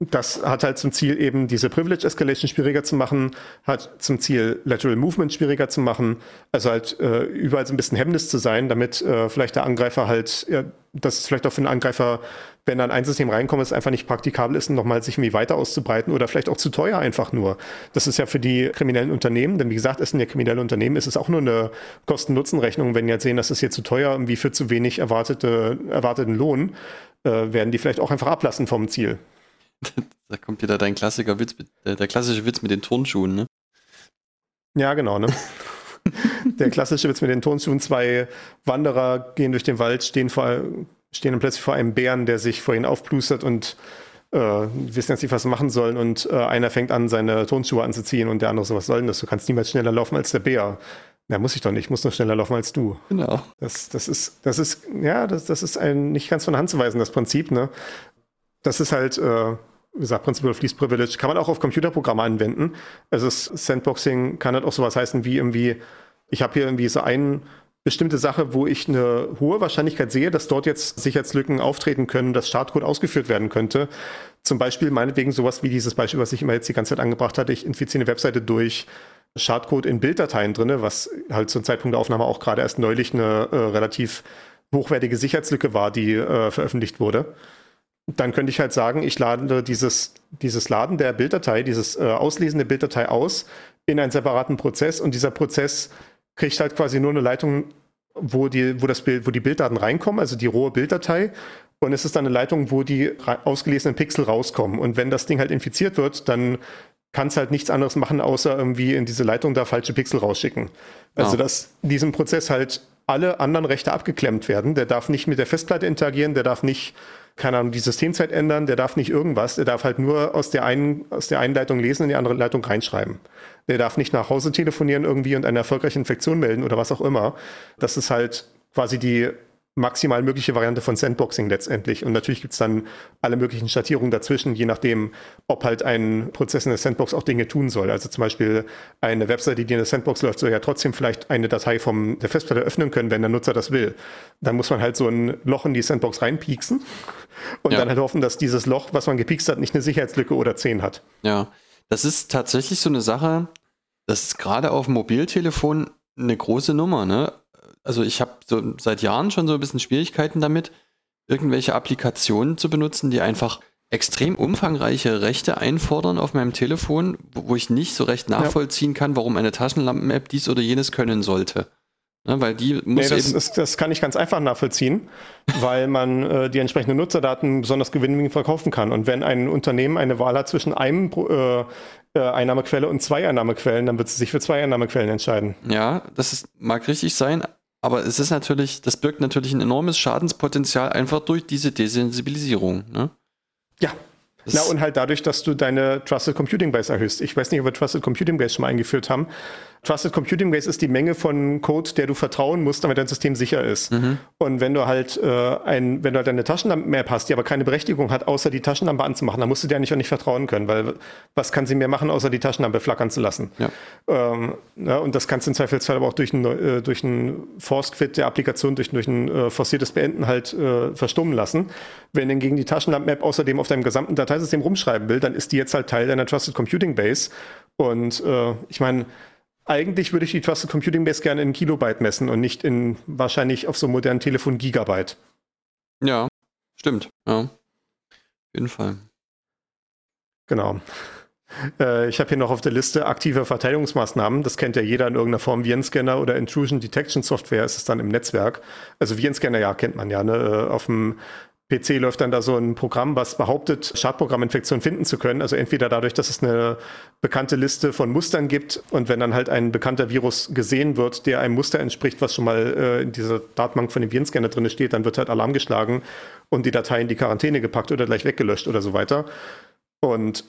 das hat halt zum Ziel, eben diese Privilege Escalation schwieriger zu machen, hat zum Ziel, Lateral Movement schwieriger zu machen, also halt äh, überall so ein bisschen Hemmnis zu sein, damit äh, vielleicht der Angreifer halt, ja, dass es vielleicht auch für einen Angreifer, wenn dann ein System reinkommt, es einfach nicht praktikabel ist, nochmal sich irgendwie weiter auszubreiten oder vielleicht auch zu teuer einfach nur. Das ist ja für die kriminellen Unternehmen, denn wie gesagt, es sind ja kriminelle Unternehmen, ist es auch nur eine Kosten-Nutzen-Rechnung, wenn die jetzt sehen, dass es hier zu teuer, irgendwie für zu wenig erwartete, erwarteten Lohn, äh, werden die vielleicht auch einfach ablassen vom Ziel. [LAUGHS] da kommt wieder dein Klassiker Witz, äh, der klassische Witz mit den Turnschuhen, ne? Ja, genau, ne? [LAUGHS] der klassische Witz mit den Turnschuhen. Zwei Wanderer gehen durch den Wald, stehen, vor, stehen dann plötzlich vor einem Bären, der sich vor ihnen aufplustert und äh, wissen jetzt nicht, was sie machen sollen. Und äh, einer fängt an, seine Turnschuhe anzuziehen und der andere so, was soll denn das? Du kannst niemals schneller laufen als der Bär. Na, muss ich doch nicht, ich muss noch schneller laufen als du. Genau. Das, das ist, das ist, ja, das, das ist ein nicht ganz von Hand zu weisen, das Prinzip, ne? Das ist halt, äh, wie gesagt, Principle of Least Privilege, kann man auch auf Computerprogramme anwenden. Also Sandboxing kann halt auch sowas heißen wie irgendwie, ich habe hier irgendwie so eine bestimmte Sache, wo ich eine hohe Wahrscheinlichkeit sehe, dass dort jetzt Sicherheitslücken auftreten können, dass Startcode ausgeführt werden könnte. Zum Beispiel meinetwegen sowas wie dieses Beispiel, was ich immer jetzt die ganze Zeit angebracht hatte. Ich infiziere eine Webseite durch Schadcode in Bilddateien drinne, was halt zum Zeitpunkt der Aufnahme auch gerade erst neulich eine äh, relativ hochwertige Sicherheitslücke war, die äh, veröffentlicht wurde dann könnte ich halt sagen, ich lade dieses, dieses Laden der Bilddatei, dieses äh, Auslesen der Bilddatei aus in einen separaten Prozess und dieser Prozess kriegt halt quasi nur eine Leitung, wo die, wo das Bild, wo die Bilddaten reinkommen, also die rohe Bilddatei. Und es ist dann eine Leitung, wo die ausgelesenen Pixel rauskommen. Und wenn das Ding halt infiziert wird, dann kann es halt nichts anderes machen, außer irgendwie in diese Leitung da falsche Pixel rausschicken. Also, ja. dass in diesem Prozess halt alle anderen Rechte abgeklemmt werden. Der darf nicht mit der Festplatte interagieren, der darf nicht keine Ahnung, die Systemzeit ändern, der darf nicht irgendwas, der darf halt nur aus der einen, aus der einen Leitung lesen, in die andere Leitung reinschreiben. Der darf nicht nach Hause telefonieren irgendwie und eine erfolgreiche Infektion melden oder was auch immer. Das ist halt quasi die maximal mögliche Variante von Sandboxing letztendlich. Und natürlich gibt es dann alle möglichen Schattierungen dazwischen, je nachdem, ob halt ein Prozess in der Sandbox auch Dinge tun soll. Also zum Beispiel eine Webseite, die in der Sandbox läuft, soll ja trotzdem vielleicht eine Datei vom der Festplatte öffnen können, wenn der Nutzer das will. Dann muss man halt so ein Loch in die Sandbox reinpieksen und ja. dann halt hoffen, dass dieses Loch, was man gepiekst hat, nicht eine Sicherheitslücke oder 10 hat. Ja, das ist tatsächlich so eine Sache, das ist gerade auf dem Mobiltelefon eine große Nummer, ne? also ich habe so seit Jahren schon so ein bisschen Schwierigkeiten damit, irgendwelche Applikationen zu benutzen, die einfach extrem umfangreiche Rechte einfordern auf meinem Telefon, wo, ich nicht so recht nachvollziehen kann, warum eine Taschenlampen-App dies oder jenes können sollte. Ne, weil die muss Nee, das, eben. das, das kann ich ganz einfach nachvollziehen, [LAUGHS] weil man äh, die entsprechenden Nutzerdaten besonders gewinnbringend verkaufen kann. Und wenn ein Unternehmen eine Wahl hat zwischen einem äh, äh, Einnahmequelle und zwei Einnahmequellen, dann wird es sich für zwei Einnahmequellen entscheiden. Ja, das ist, mag richtig sein, aber es ist natürlich, das birgt natürlich ein enormes Schadenspotenzial einfach durch diese Desensibilisierung. Ne? Ja. Das- Na, und halt dadurch, dass du deine Trusted Computing Base erhöhst. Ich weiß nicht, ob wir Trusted Computing Base schon mal eingeführt haben. Trusted Computing Base ist die Menge von Code, der du vertrauen musst, damit dein System sicher ist. Mhm. Und wenn du halt äh, ein, wenn du halt eine Taschenlampen-Map hast, die aber keine Berechtigung hat, außer die Taschenlampe anzumachen, dann musst du dir eigentlich auch nicht vertrauen können, weil was kann sie mehr machen, außer die Taschenlampe flackern zu lassen? Ja. Ähm, ja, und das kannst du im Zweifelsfall aber auch durch ein, äh, durch ein Force-Quit der Applikation, durch, durch ein äh, forciertes Beenden halt äh, verstummen lassen. Wenn du gegen die Taschenlampen-Map außerdem auf deinem gesamten Dateisystem rumschreiben will, dann ist die jetzt halt Teil deiner Trusted Computing Base. Und äh, ich meine, eigentlich würde ich die Trusted Computing Base gerne in Kilobyte messen und nicht in wahrscheinlich auf so einem modernen Telefon Gigabyte. Ja, stimmt. Ja. Auf jeden Fall. Genau. Äh, Ich habe hier noch auf der Liste aktive Verteidigungsmaßnahmen. Das kennt ja jeder in irgendeiner Form. Virenscanner oder Intrusion Detection Software ist es dann im Netzwerk. Also Virenscanner, ja, kennt man ja. Ne? Äh, Auf dem PC läuft dann da so ein Programm, was behauptet, Schadprogramminfektionen finden zu können. Also entweder dadurch, dass es eine bekannte Liste von Mustern gibt und wenn dann halt ein bekannter Virus gesehen wird, der einem Muster entspricht, was schon mal äh, in dieser Datenbank von dem Virenscanner drin steht, dann wird halt Alarm geschlagen und die Datei in die Quarantäne gepackt oder gleich weggelöscht oder so weiter. Und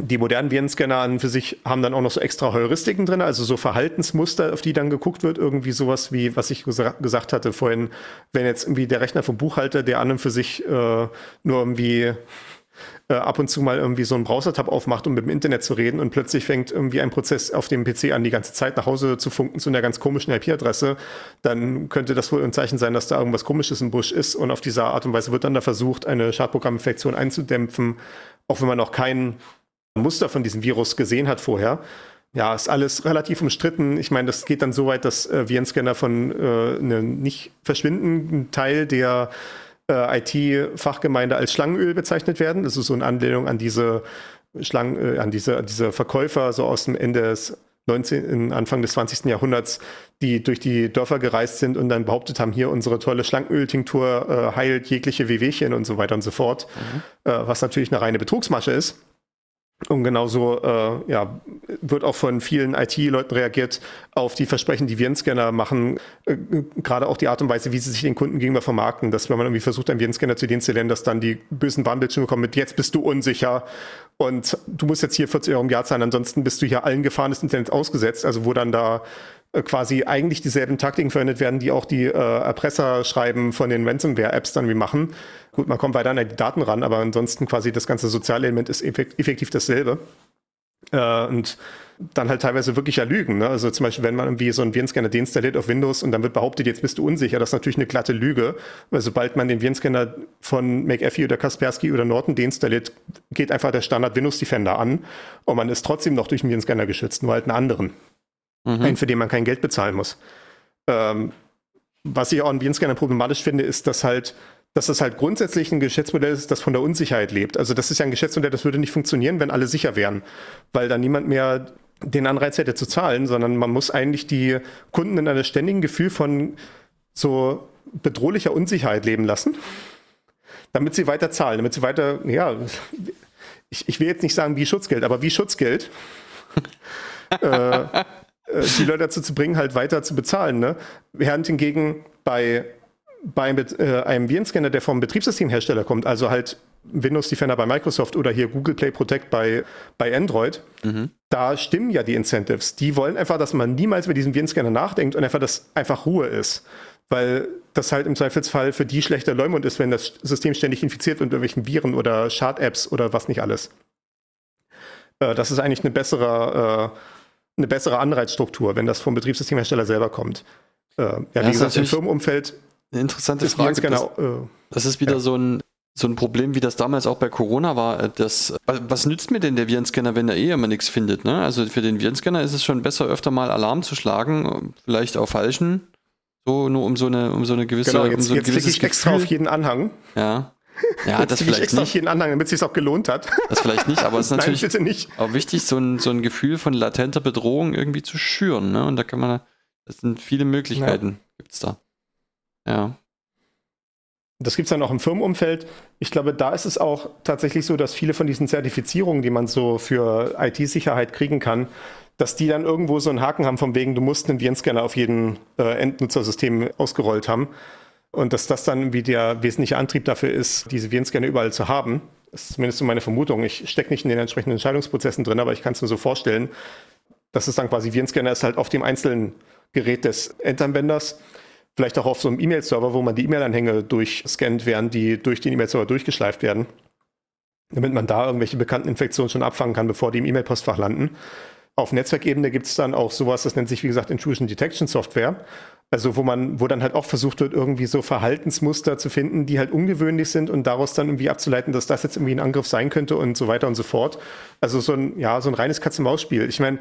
die modernen Virenscanner an für sich haben dann auch noch so extra Heuristiken drin, also so Verhaltensmuster, auf die dann geguckt wird. Irgendwie sowas wie, was ich gesa gesagt hatte vorhin, wenn jetzt irgendwie der Rechner vom Buchhalter, der an und für sich äh, nur irgendwie äh, ab und zu mal irgendwie so einen Browser-Tab aufmacht, um mit dem Internet zu reden und plötzlich fängt irgendwie ein Prozess auf dem PC an, die ganze Zeit nach Hause zu funken zu einer ganz komischen IP-Adresse, dann könnte das wohl ein Zeichen sein, dass da irgendwas Komisches im Busch ist und auf diese Art und Weise wird dann da versucht, eine Schadprogramminfektion einzudämpfen, auch wenn man noch keinen Muster von diesem Virus gesehen hat vorher. Ja, ist alles relativ umstritten. Ich meine, das geht dann so weit, dass äh, Virenscanner von äh, einem nicht verschwindenden Teil der äh, IT-Fachgemeinde als Schlangenöl bezeichnet werden. Das ist so eine Anlehnung an diese Schlangen, äh, an diese, an diese Verkäufer so aus dem Ende des 19., Anfang des 20. Jahrhunderts, die durch die Dörfer gereist sind und dann behauptet haben, hier unsere tolle Schlangenöltinktur äh, heilt jegliche Wehwehchen und so weiter und so fort, äh, was natürlich eine reine Betrugsmasche ist. Und genauso äh, ja, wird auch von vielen IT-Leuten reagiert auf die Versprechen, die Virenscanner machen. Äh, gerade auch die Art und Weise, wie sie sich den Kunden gegenüber vermarkten. Dass wenn man irgendwie versucht, einen Virenscanner zu deinstallieren, dass dann die bösen Warnbildschirme kommen mit jetzt bist du unsicher und du musst jetzt hier 40 Euro im Jahr zahlen, ansonsten bist du hier allen Gefahren des Internets ausgesetzt. Also wo dann da quasi eigentlich dieselben Taktiken verwendet werden, die auch die äh, Erpresserschreiben von den Ransomware-Apps dann wie machen. Gut, man kommt weiter an die Daten ran, aber ansonsten quasi das ganze soziale Element ist effekt effektiv dasselbe. Äh, und dann halt teilweise wirklich ja Lügen. Ne? Also zum Beispiel, wenn man irgendwie so einen Virenscanner deinstalliert auf Windows und dann wird behauptet, jetzt bist du unsicher, das ist natürlich eine glatte Lüge, weil sobald man den Virenscanner von McAfee oder Kaspersky oder Norton deinstalliert, geht einfach der Standard Windows Defender an und man ist trotzdem noch durch den Virenscanner geschützt, nur halt einen anderen. Mhm. Einen, für den man kein Geld bezahlen muss. Ähm, was ich auch an Virenscanner problematisch finde, ist, dass halt dass das halt grundsätzlich ein Geschäftsmodell ist, das von der Unsicherheit lebt. Also das ist ja ein Geschäftsmodell, das würde nicht funktionieren, wenn alle sicher wären, weil dann niemand mehr den Anreiz hätte zu zahlen, sondern man muss eigentlich die Kunden in einem ständigen Gefühl von so bedrohlicher Unsicherheit leben lassen, damit sie weiter zahlen, damit sie weiter, ja, ich, ich will jetzt nicht sagen wie Schutzgeld, aber wie Schutzgeld. [LAUGHS] äh, äh, die Leute dazu zu bringen, halt weiter zu bezahlen. Ne? Während hingegen bei, bei einem, äh, einem Virenscanner, der vom Betriebssystemhersteller kommt, also halt Windows Defender bei Microsoft oder hier Google Play Protect bei, bei Android, da stimmen ja die Incentives. Die wollen einfach, dass man niemals mit diesem Virenscanner nachdenkt und einfach, dass einfach Ruhe ist. Weil das halt im Zweifelsfall für die schlechter Leumund ist, wenn das System ständig infiziert wird mit irgendwelchen Viren oder Schad-Apps oder was nicht alles. Äh, das ist eigentlich eine bessere, äh, eine bessere Anreizstruktur, wenn das vom Betriebssystemhersteller selber kommt. Äh, ja, wie ist gesagt, im Firmenumfeld Eine interessante ist Frage. Das, Virenscanner, äh, das ist wieder Ja. so, ein, so ein Problem, wie das damals auch bei Corona war. Das, was nützt mir denn der Virenscanner, wenn er eh immer nichts findet? Ne? Also für den Virenscanner ist es schon besser, öfter mal Alarm zu schlagen, vielleicht auf falschen. So, nur um so eine, um so eine gewisse, genau, um jetzt, so ein jetzt klicke ich extra Gefühl. auf jeden Anhang. Ja. Ja, Jetzt das klicke ich vielleicht extra nicht. jeden Anhang, damit es sich auch gelohnt hat. Das vielleicht nicht, aber es ist [LAUGHS] Nein, natürlich nicht. auch wichtig, so ein, so ein Gefühl von latenter Bedrohung irgendwie zu schüren. Ne? Und da kann man Das sind viele Möglichkeiten, ja. gibt es da. Ja. Das gibt es dann auch im Firmenumfeld. Ich glaube, da ist es auch tatsächlich so, dass viele von diesen Zertifizierungen, die man so für IT-Sicherheit kriegen kann, dass die dann irgendwo so einen Haken haben, von wegen, du musst einen Virenscanner auf jedem äh, Endnutzersystem ausgerollt haben. Und dass das dann irgendwie der wesentliche Antrieb dafür ist, diese Virenscanner überall zu haben. Ist zumindest so meine Vermutung. Ich stecke nicht in den entsprechenden Entscheidungsprozessen drin, aber ich kann es mir so vorstellen, dass es dann quasi Virenscanner ist halt auf dem einzelnen Gerät des Endanwenders. Vielleicht auch auf so einem E-Mail-Server, wo man die E-Mail-Anhänge durchscannt, während die durch den E-Mail-Server durchgeschleift werden. Damit man da irgendwelche bekannten Infektionen schon abfangen kann, bevor die im E-Mail-Postfach landen. Auf Netzwerkebene gibt es dann auch sowas, das nennt sich, wie gesagt, Intrusion Detection Software. Also wo man, wo dann halt auch versucht wird, irgendwie so Verhaltensmuster zu finden, die halt ungewöhnlich sind und daraus dann irgendwie abzuleiten, dass das jetzt irgendwie ein Angriff sein könnte und so weiter und so fort. Also so ein, ja, so ein reines Katz-und-Maus-Spiel. Ich meine,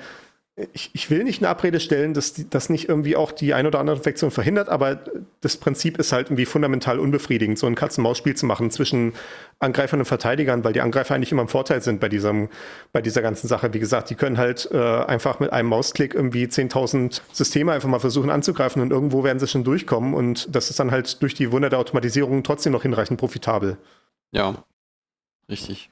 ich, ich, will nicht eine Abrede stellen, dass das nicht irgendwie auch die ein oder andere Infektion verhindert, aber das Prinzip ist halt irgendwie fundamental unbefriedigend, so ein Katz-und-Maus-Spiel zu machen zwischen Angreifern und Verteidigern, weil die Angreifer eigentlich immer im Vorteil sind bei, diesem, bei dieser ganzen Sache. Wie gesagt, die können halt äh, einfach mit einem Mausklick irgendwie 10.000 Systeme einfach mal versuchen anzugreifen und irgendwo werden sie schon durchkommen und das ist dann halt durch die Wunder der Automatisierung trotzdem noch hinreichend profitabel. Ja, richtig.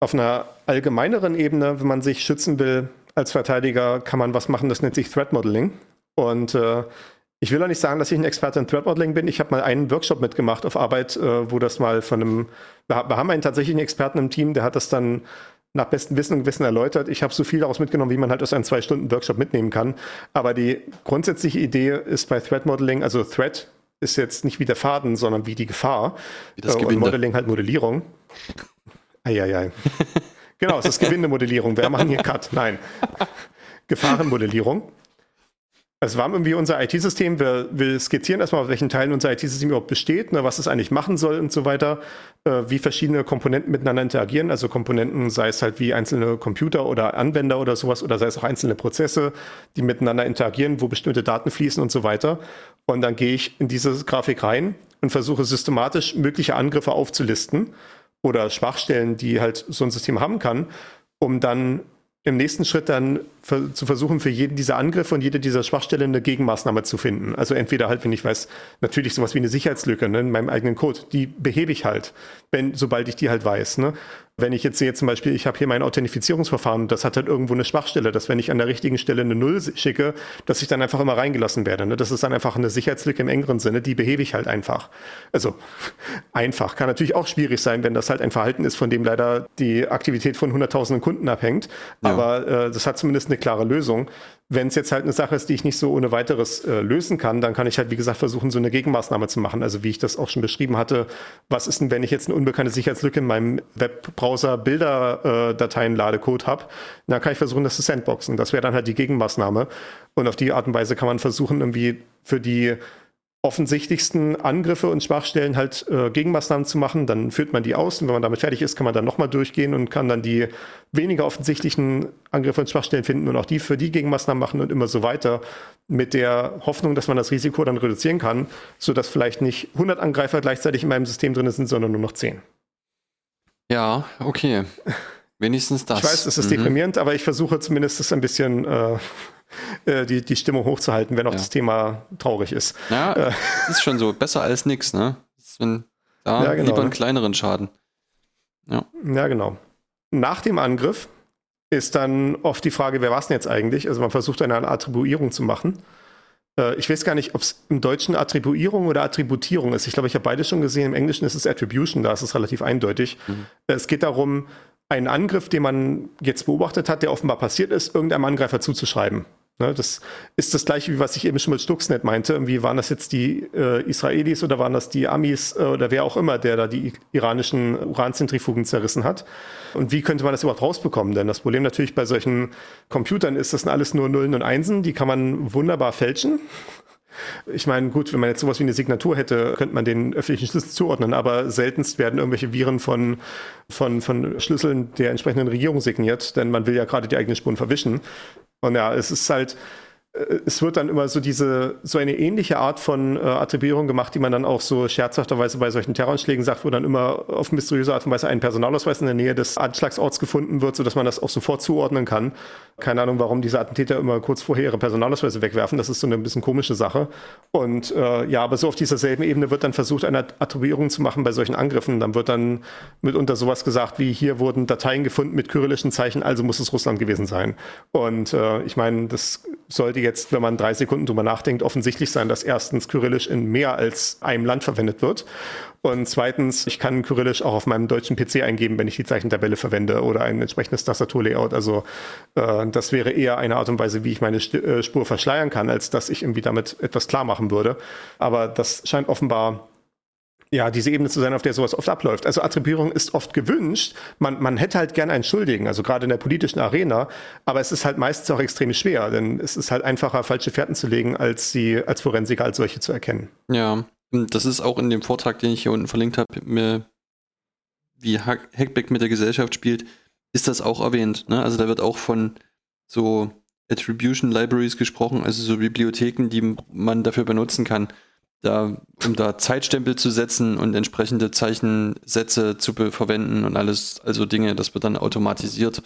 Auf einer allgemeineren Ebene, wenn man sich schützen will, als Verteidiger kann man was machen, das nennt sich Threat Modeling. Und äh, ich will auch nicht sagen, dass ich ein Experte in Threat Modeling bin. Ich habe mal einen Workshop mitgemacht auf Arbeit, äh, wo das mal von einem, wir, haben einen tatsächlichen Experten im Team, der hat das dann nach bestem Wissen und Gewissen erläutert. Ich habe so viel daraus mitgenommen, wie man halt aus einem zwei Stunden Workshop mitnehmen kann. Aber die grundsätzliche Idee ist bei Threat Modeling, also Threat ist jetzt nicht wie der Faden, sondern wie die Gefahr. Wie das äh, und Modeling halt Modellierung. Eieiei. [LAUGHS] Genau, es ist Gewindemodellierung. Wir machen hier Cut. Nein. Gefahrenmodellierung. Wir haben irgendwie unser IT-System, wir, wir, skizzieren erstmal, auf welchen Teilen unser IT-System überhaupt besteht, ne, was es eigentlich machen soll und so weiter, äh, wie verschiedene Komponenten miteinander interagieren, also Komponenten, sei es halt wie einzelne Computer oder Anwender oder sowas, oder sei es auch einzelne Prozesse, die miteinander interagieren, wo bestimmte Daten fließen und so weiter. Und dann gehe ich in diese Grafik rein und versuche systematisch mögliche Angriffe aufzulisten oder Schwachstellen, die halt so ein System haben kann, um dann im nächsten Schritt dann zu versuchen, für jeden dieser Angriffe und jede dieser Schwachstellen eine Gegenmaßnahme zu finden. Also entweder halt, wenn ich weiß, natürlich sowas wie eine Sicherheitslücke ne, in meinem eigenen Code, die behebe ich halt, wenn, sobald ich die halt weiß. Ne? Wenn ich jetzt sehe zum Beispiel, ich habe hier mein Authentifizierungsverfahren, das hat halt irgendwo eine Schwachstelle, dass wenn ich an der richtigen Stelle eine Null schicke, dass ich dann einfach immer reingelassen werde. Ne? Das ist dann einfach eine Sicherheitslücke im engeren Sinne, die behebe ich halt einfach. Also [LAUGHS] einfach. Kann natürlich auch schwierig sein, wenn das halt ein Verhalten ist, von dem leider die Aktivität von hunderttausenden Kunden abhängt. Ja. Aber äh, das hat zumindest eine klare Lösung. Wenn es jetzt halt eine Sache ist, die ich nicht so ohne weiteres äh, lösen kann, dann kann ich halt, wie gesagt, versuchen, so eine Gegenmaßnahme zu machen. Also wie ich das auch schon beschrieben hatte, was ist denn, wenn ich jetzt eine unbekannte Sicherheitslücke in meinem Webbrowser Bilderdateien äh, Ladecode habe, dann kann ich versuchen, das zu sandboxen. Das wäre dann halt die Gegenmaßnahme. Und auf die Art und Weise kann man versuchen, irgendwie für die offensichtlichsten Angriffe und Schwachstellen halt äh, Gegenmaßnahmen zu machen. Dann führt man die aus und wenn man damit fertig ist, kann man dann nochmal durchgehen und kann dann die weniger offensichtlichen Angriffe und Schwachstellen finden und auch die für die Gegenmaßnahmen machen und immer so weiter mit der Hoffnung, dass man das Risiko dann reduzieren kann, sodass vielleicht nicht 100 Angreifer gleichzeitig in meinem System drin sind, sondern nur noch 10. Ja, okay. Wenigstens das. Ich weiß, es ist mhm. deprimierend, aber ich versuche zumindest das ein bisschen äh, äh, die, die Stimmung hochzuhalten, wenn auch ja. das Thema traurig ist. Ja, äh. ist schon so. Besser als nichts, ne? Wenn, da ja, genau. lieber einen kleineren Schaden. Ja. ja, genau. Nach dem Angriff ist dann oft die Frage, wer war es denn jetzt eigentlich? Also man versucht eine Attribuierung zu machen. Äh, ich weiß gar nicht, ob es im Deutschen Attribuierung oder Attributierung ist. Ich glaube, ich habe beide schon gesehen. Im Englischen ist es Attribution, da ist es relativ eindeutig. Mhm. Es geht darum, einen Angriff, den man jetzt beobachtet hat, der offenbar passiert ist, irgendeinem Angreifer zuzuschreiben. Ne, das ist das gleiche, wie was ich eben schon mit Stuxnet meinte. Irgendwie waren das jetzt die äh, Israelis oder waren das die Amis äh, oder wer auch immer, der da die iranischen Uranzentrifugen zerrissen hat. Und wie könnte man das überhaupt rausbekommen? Denn das Problem natürlich bei solchen Computern ist, das sind alles nur Nullen und Einsen, die kann man wunderbar fälschen. Ich meine, gut, wenn man jetzt sowas wie eine Signatur hätte, könnte man den öffentlichen Schlüssel zuordnen, aber seltenst werden irgendwelche Viren von, von, von Schlüsseln der entsprechenden Regierung signiert, denn man will ja gerade die eigenen Spuren verwischen. Und ja, es ist halt, es wird dann immer so diese, so eine ähnliche Art von äh, Attribuierung gemacht, die man dann auch so scherzhafterweise bei solchen Terroranschlägen sagt, wo dann immer auf mysteriöse Art und Weise ein Personalausweis in der Nähe des Anschlagsorts gefunden wird, sodass man das auch sofort zuordnen kann. Keine Ahnung, warum diese Attentäter immer kurz vorher ihre Personalausweise wegwerfen. Das ist so eine ein bisschen komische Sache. Und äh, ja, aber so auf dieser selben Ebene wird dann versucht, eine Attribuierung zu machen bei solchen Angriffen. Dann wird dann mitunter sowas gesagt wie, hier wurden Dateien gefunden mit kyrillischen Zeichen, also muss es Russland gewesen sein. Und äh, ich meine, das sollte jetzt, wenn man drei Sekunden drüber nachdenkt, offensichtlich sein, dass erstens Kyrillisch in mehr als einem Land verwendet wird. Und zweitens, ich kann Kyrillisch auch auf meinem deutschen PC eingeben, wenn ich die Zeichentabelle verwende oder ein entsprechendes Tastaturlayout. Also äh, das wäre eher eine Art und Weise, wie ich meine St äh, Spur verschleiern kann, als dass ich irgendwie damit etwas klar machen würde. Aber das scheint offenbar ja, diese Ebene zu sein, auf der sowas oft abläuft. Also Attribuierung ist oft gewünscht. Man, man hätte halt gern einen Schuldigen, also gerade in der politischen Arena. Aber es ist halt meistens auch extrem schwer, denn es ist halt einfacher, falsche Fährten zu legen, als sie als Forensiker als solche zu erkennen. Ja, das ist auch in dem Vortrag, den ich hier unten verlinkt habe, wie Hackback mit der Gesellschaft spielt, ist das auch erwähnt. Ne? Also da wird auch von so Attribution Libraries gesprochen, also so Bibliotheken, die man dafür benutzen kann, da, um da Zeitstempel zu setzen und entsprechende Zeichensätze zu verwenden und alles, also Dinge, das wird dann automatisiert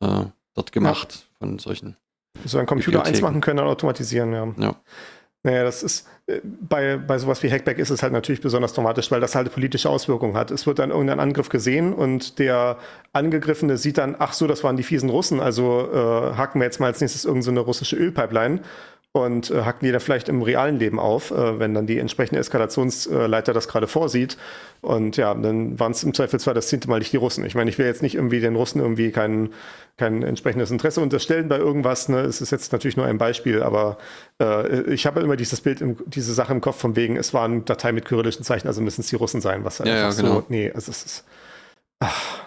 äh, dort gemacht ja. von solchen. So ein Computer eins machen können und automatisieren, ja. ja. Naja, das ist äh, bei, bei sowas wie Hackback ist es halt natürlich besonders dramatisch, weil das halt politische Auswirkungen hat. Es wird dann irgendein Angriff gesehen und der Angegriffene sieht dann, ach so, das waren die fiesen Russen, also äh, hacken wir jetzt mal als nächstes irgendeine so russische Ölpipeline und äh, hacken die dann vielleicht im realen Leben auf, äh, wenn dann die entsprechende Eskalationsleiter das gerade vorsieht. Und ja, dann waren es im Zweifelsfall das zehnte Mal nicht die Russen. Ich meine, ich will jetzt nicht irgendwie den Russen irgendwie kein, kein entsprechendes Interesse unterstellen bei irgendwas. Ne? Es ist jetzt natürlich nur ein Beispiel, aber äh, ich habe immer dieses Bild, im, diese Sache im Kopf von wegen, es waren Dateien mit kyrillischen Zeichen, also müssen es die Russen sein, was ja, ja, genau. so, nee, also es ist, ach.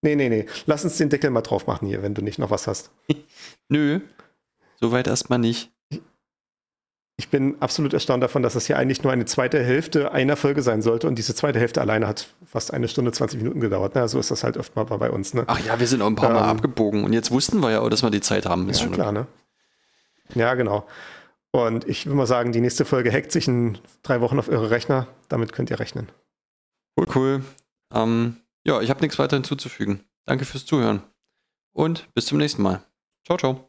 Nee, nee, nee. Lass uns den Deckel mal drauf machen hier, wenn du nicht noch was hast. [LAUGHS] Nö, Soweit erstmal nicht. Ich bin absolut erstaunt davon, dass das hier eigentlich nur eine zweite Hälfte einer Folge sein sollte und diese zweite Hälfte alleine hat fast eine Stunde 20 Minuten gedauert. Na, so ist das halt oft mal bei uns. Ne? Ach ja, wir sind auch ein paar ähm, Mal abgebogen und jetzt wussten wir ja auch, dass wir die Zeit haben. Ist ja, schon klar, okay. ne? Ja, genau. Und ich würde mal sagen, die nächste Folge hackt sich in drei Wochen auf eure Rechner. Damit könnt ihr rechnen. Cool, cool. Ähm, ja, ich habe nichts weiter hinzuzufügen. Danke fürs Zuhören und bis zum nächsten Mal. Ciao, ciao.